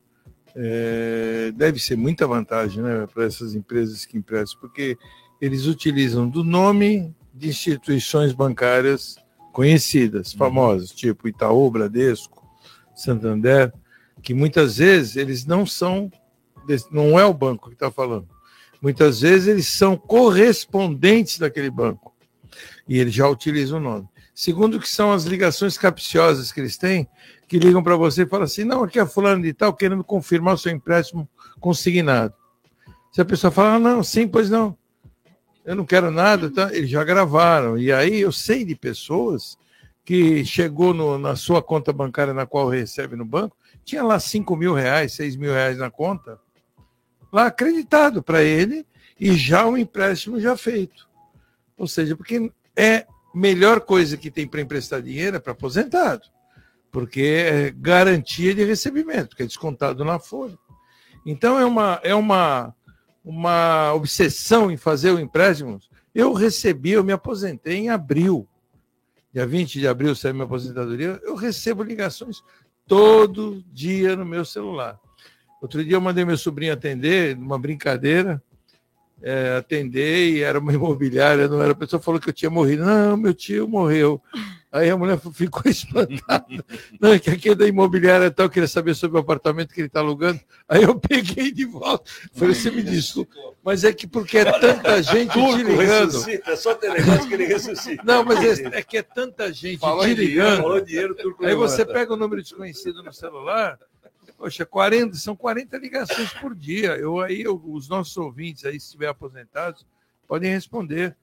[SPEAKER 8] é, deve ser muita vantagem né, para essas empresas que emprestam, porque eles utilizam do nome de instituições bancárias conhecidas, famosas, tipo Itaú, Bradesco, Santander, que muitas vezes eles não são, não é o banco que está falando, muitas vezes eles são correspondentes daquele banco e eles já utilizam o nome. Segundo, que são as ligações capciosas que eles têm, que ligam para você e falam assim: não, aqui é fulano de tal querendo confirmar o seu empréstimo consignado. Se a pessoa fala, ah, não, sim, pois não, eu não quero nada, tá? eles já gravaram. E aí eu sei de pessoas que chegou no- na sua conta bancária na qual recebe no banco, tinha lá 5 mil reais, 6 mil reais na conta, lá acreditado para ele, e já o empréstimo já feito. Ou seja, porque é melhor coisa que tem para emprestar dinheiro é para aposentado, porque é garantia de recebimento, que é descontado na folha. Então é uma, é uma, uma obsessão em fazer o empréstimo. Eu recebi, eu me aposentei em abril. Dia 20 de abril saiu minha aposentadoria. Eu recebo ligações todo dia no meu celular. Outro dia eu mandei meu sobrinho atender, numa brincadeira, é, atender e era uma (laughs) imobiliária, não era. A pessoa falou que eu tinha morrido. Não, meu tio morreu. Aí a mulher (laughs) ficou espantada. (laughs) Não, é que aqui é da imobiliária e tal, queria saber sobre o apartamento que ele está alugando. Aí eu peguei de volta. Falei, você me desculpa. Mas é que porque é tanta gente te
[SPEAKER 9] Turco
[SPEAKER 8] ligando.
[SPEAKER 9] ressuscita, é só ter negócio que ele ressuscita.
[SPEAKER 8] Não, mas é, é que é tanta gente
[SPEAKER 9] Falou
[SPEAKER 8] te
[SPEAKER 9] em dinheiro,
[SPEAKER 8] ligando.
[SPEAKER 9] falou dinheiro, turco
[SPEAKER 8] Aí você pega o número desconhecido no celular, poxa, 40, são 40 ligações por dia. Eu aí, eu- os nossos ouvintes aí, se estiver aposentados, podem responder.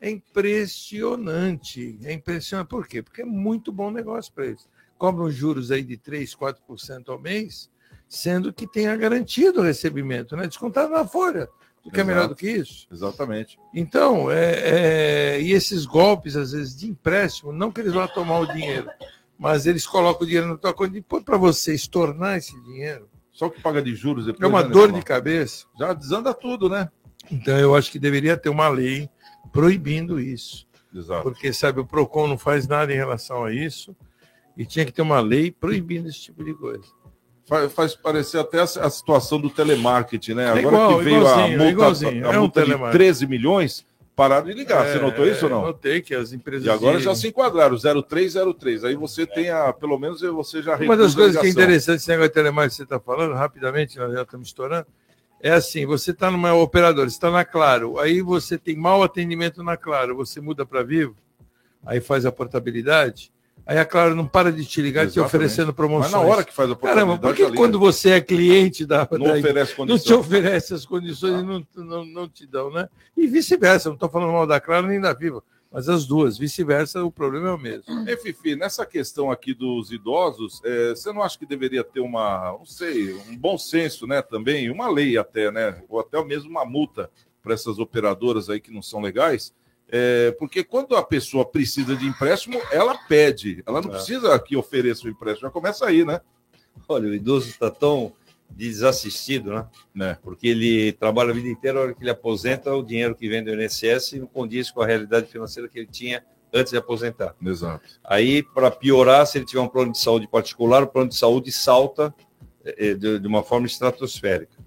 [SPEAKER 8] É impressionante. É impressionante. Por quê? Porque é muito bom negócio para eles. Cobram juros aí de 3, 4% ao mês, sendo que tem a garantia do recebimento, né? Descontado na folha. O que é melhor do que isso?
[SPEAKER 4] Exatamente.
[SPEAKER 8] Então, é, é, e esses golpes, às vezes, de empréstimo, não que eles vão tomar o dinheiro, mas eles colocam o dinheiro na tua conta e põe para você estornar esse dinheiro.
[SPEAKER 4] Só que paga de juros depois.
[SPEAKER 8] É uma
[SPEAKER 4] né,
[SPEAKER 8] dor de cabeça.
[SPEAKER 4] Já desanda tudo, né?
[SPEAKER 8] Então, eu acho que deveria ter uma lei proibindo isso.
[SPEAKER 4] Exato.
[SPEAKER 8] Porque, sabe, o PROCON não faz nada em relação a isso e tinha que ter uma lei proibindo esse tipo de coisa.
[SPEAKER 4] Faz, faz parecer até a, a situação do telemarketing, né?
[SPEAKER 8] É
[SPEAKER 4] Agora
[SPEAKER 8] igual,
[SPEAKER 4] que veio a multa,
[SPEAKER 8] igualzinho.
[SPEAKER 4] a
[SPEAKER 8] É um
[SPEAKER 4] multa de
[SPEAKER 8] telemarketing.
[SPEAKER 4] 13 milhões, pararam de ligar. Você
[SPEAKER 8] É,
[SPEAKER 4] notou isso ou não?
[SPEAKER 8] Notei que as empresas.
[SPEAKER 4] E agora
[SPEAKER 8] de-
[SPEAKER 4] já se enquadraram, 0303. Aí você tem a, pelo menos você já
[SPEAKER 8] Uma das coisas que é interessante esse negócio de telemarketing que você está falando, rapidamente, nós já estamos estourando, é assim, você está numa operadora, você está na Claro, aí você tem mau atendimento na Claro, você muda para Vivo, aí faz a portabilidade, aí a Claro não para de te ligar te
[SPEAKER 4] Exatamente.
[SPEAKER 8] oferecendo promoções.
[SPEAKER 4] Mas na hora que faz a
[SPEAKER 8] Caramba, por que
[SPEAKER 4] já liga.
[SPEAKER 8] quando você é cliente da...
[SPEAKER 4] Não
[SPEAKER 8] da-
[SPEAKER 4] oferece
[SPEAKER 8] Não
[SPEAKER 4] condição.
[SPEAKER 8] te oferece as condições e não, não, não te dão, né? E vice-versa, não estou falando mal da Claro nem da Vivo, mas as duas, vice-versa, o problema é o mesmo.
[SPEAKER 4] Ei, Fifi, nessa questão aqui dos idosos, eh, você não acha que deveria ter uma, não sei, um bom senso, né, também, uma lei até, né, ou até mesmo uma multa para essas operadoras aí que não são legais, É, porque quando a pessoa precisa de empréstimo, ela pede. Ela não
[SPEAKER 9] É.
[SPEAKER 4] precisa que ofereça o empréstimo. Já começa aí, né?
[SPEAKER 9] Olha, o idoso está tão desassistido, né? Porque ele trabalha a vida inteira, a hora que ele aposenta, o dinheiro que vem do INSS não condiz com a realidade financeira que ele tinha antes de aposentar.
[SPEAKER 4] Exato.
[SPEAKER 9] Aí, para piorar, se ele tiver um plano de saúde particular, o plano de saúde salta eh, de, de uma forma estratosférica.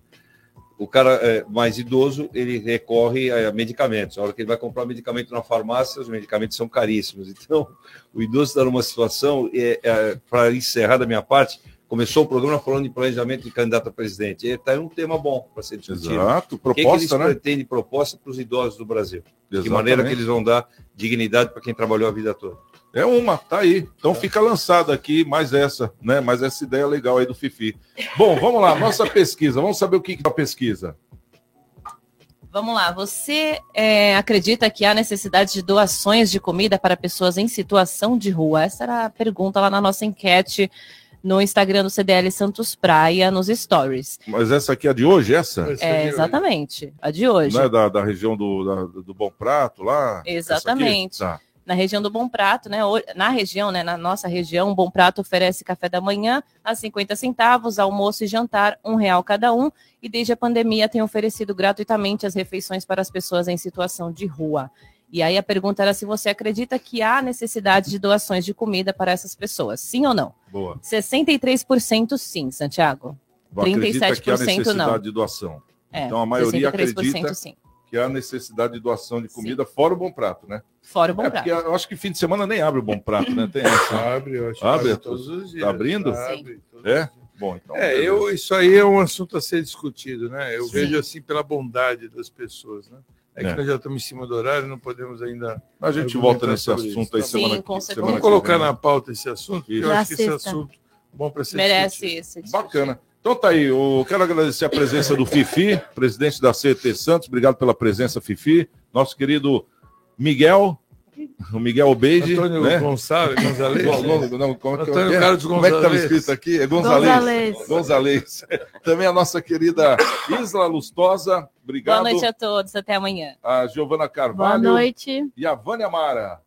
[SPEAKER 9] O cara eh, mais idoso, ele recorre a medicamentos. A hora que ele vai comprar medicamento na farmácia, os medicamentos são caríssimos. (laughs) Então, o idoso está numa situação, eh, para encerrar da minha parte, começou o programa falando de planejamento de candidato a presidente. Está aí um tema bom para ser discutido.
[SPEAKER 4] Exato,
[SPEAKER 9] O que, que
[SPEAKER 4] proposta,
[SPEAKER 9] eles
[SPEAKER 4] né?
[SPEAKER 9] pretendem proposta para os idosos do Brasil? De que
[SPEAKER 4] Exatamente.
[SPEAKER 9] maneira que eles vão dar dignidade para quem trabalhou a vida toda?
[SPEAKER 4] É uma, tá aí. Então fica lançada aqui mais essa, né? Mais essa ideia legal aí do Fifi. Bom, vamos lá, nossa (laughs) pesquisa. Vamos saber o que que é a pesquisa.
[SPEAKER 6] Vamos lá, você é, acredita que há necessidade de doações de comida para pessoas em situação de rua? Essa era a pergunta lá na nossa enquete no Instagram do CDL Santos Praia, nos stories.
[SPEAKER 4] Mas essa aqui é a de hoje, essa?
[SPEAKER 6] É, exatamente, a de hoje.
[SPEAKER 4] Não é da, da região do, da- do Bom Prato lá?
[SPEAKER 6] Exatamente.
[SPEAKER 4] Essa aqui? Tá.
[SPEAKER 6] Na região do Bom Prato, né? Na região, né? Na nossa região, o Bom Prato oferece café da manhã a 50 centavos, almoço e jantar, um real cada um. E desde a pandemia tem oferecido gratuitamente as refeições para as pessoas em situação de rua. E aí a pergunta era se você acredita que há necessidade de doações de comida para essas pessoas, sim ou não?
[SPEAKER 4] Boa.
[SPEAKER 6] 63% sim, Santiago.
[SPEAKER 4] Acredita que há
[SPEAKER 6] 37%
[SPEAKER 4] necessidade
[SPEAKER 6] não.
[SPEAKER 4] de doação.
[SPEAKER 6] É,
[SPEAKER 4] então a maioria
[SPEAKER 6] 63%
[SPEAKER 4] acredita
[SPEAKER 6] sim.
[SPEAKER 4] Que há necessidade de doação de comida fora o Bom Prato, né?
[SPEAKER 6] Fora o Bom
[SPEAKER 4] é
[SPEAKER 6] Prato.
[SPEAKER 4] Porque eu acho que fim de semana nem abre o Bom Prato, né? Tem essa. (laughs)
[SPEAKER 8] Abre, eu acho que
[SPEAKER 4] Abre,
[SPEAKER 8] abre todos os dias.
[SPEAKER 4] Tá abrindo?
[SPEAKER 8] Abre
[SPEAKER 4] É? Bom, então.
[SPEAKER 8] É, eu, isso aí é um assunto a ser discutido, né? Eu
[SPEAKER 4] Sim.
[SPEAKER 8] vejo assim pela bondade das pessoas, né? É que
[SPEAKER 4] É.
[SPEAKER 8] nós já estamos em cima do horário, não podemos ainda.
[SPEAKER 4] A gente volta nesse assunto aí
[SPEAKER 8] tá
[SPEAKER 4] semana
[SPEAKER 8] bom?
[SPEAKER 4] Sim, com certeza.
[SPEAKER 8] Vamos
[SPEAKER 4] semana
[SPEAKER 8] colocar
[SPEAKER 4] que vem.
[SPEAKER 8] na pauta esse assunto, porque eu acho que esse assunto é bom para ser
[SPEAKER 6] Merece
[SPEAKER 8] discutido.
[SPEAKER 6] esse.
[SPEAKER 4] Bacana. Então tá aí, eu quero agradecer a presença do Fifi, presidente da CET Santos. Obrigado pela presença, Fifi. Nosso querido Miguel, o Miguel Beige.
[SPEAKER 8] Antônio
[SPEAKER 4] né?
[SPEAKER 8] Gonçalves, Gonzalez.
[SPEAKER 4] Gon- Gon- não, como, é que-
[SPEAKER 8] Antônio
[SPEAKER 4] é?
[SPEAKER 8] Carlos
[SPEAKER 4] como é que estava
[SPEAKER 8] Gonzalez.
[SPEAKER 4] escrito aqui? É Gonzalez.
[SPEAKER 6] Gonzalez.
[SPEAKER 4] Gonzalez. Também a nossa querida Isla Lustosa. Obrigado.
[SPEAKER 6] Boa noite a todos, até amanhã.
[SPEAKER 4] A Giovana
[SPEAKER 5] Boa
[SPEAKER 4] Carvalho.
[SPEAKER 5] noite.
[SPEAKER 4] E a Vânia Mara.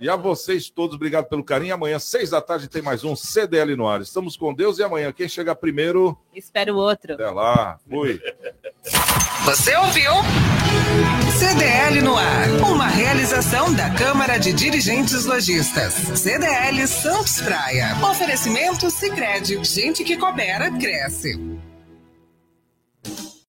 [SPEAKER 4] E a vocês todos, obrigado pelo carinho. Amanhã, seis da tarde, tem mais um CDL no ar. Estamos com Deus e amanhã, quem chegar primeiro.
[SPEAKER 6] Espero o outro.
[SPEAKER 4] Até lá. Fui.
[SPEAKER 3] Você ouviu? CDL no ar. Uma realização da Câmara de Dirigentes Lojistas. CDL Santos Praia. Oferecimento Sicredi. Gente que coopera, cresce.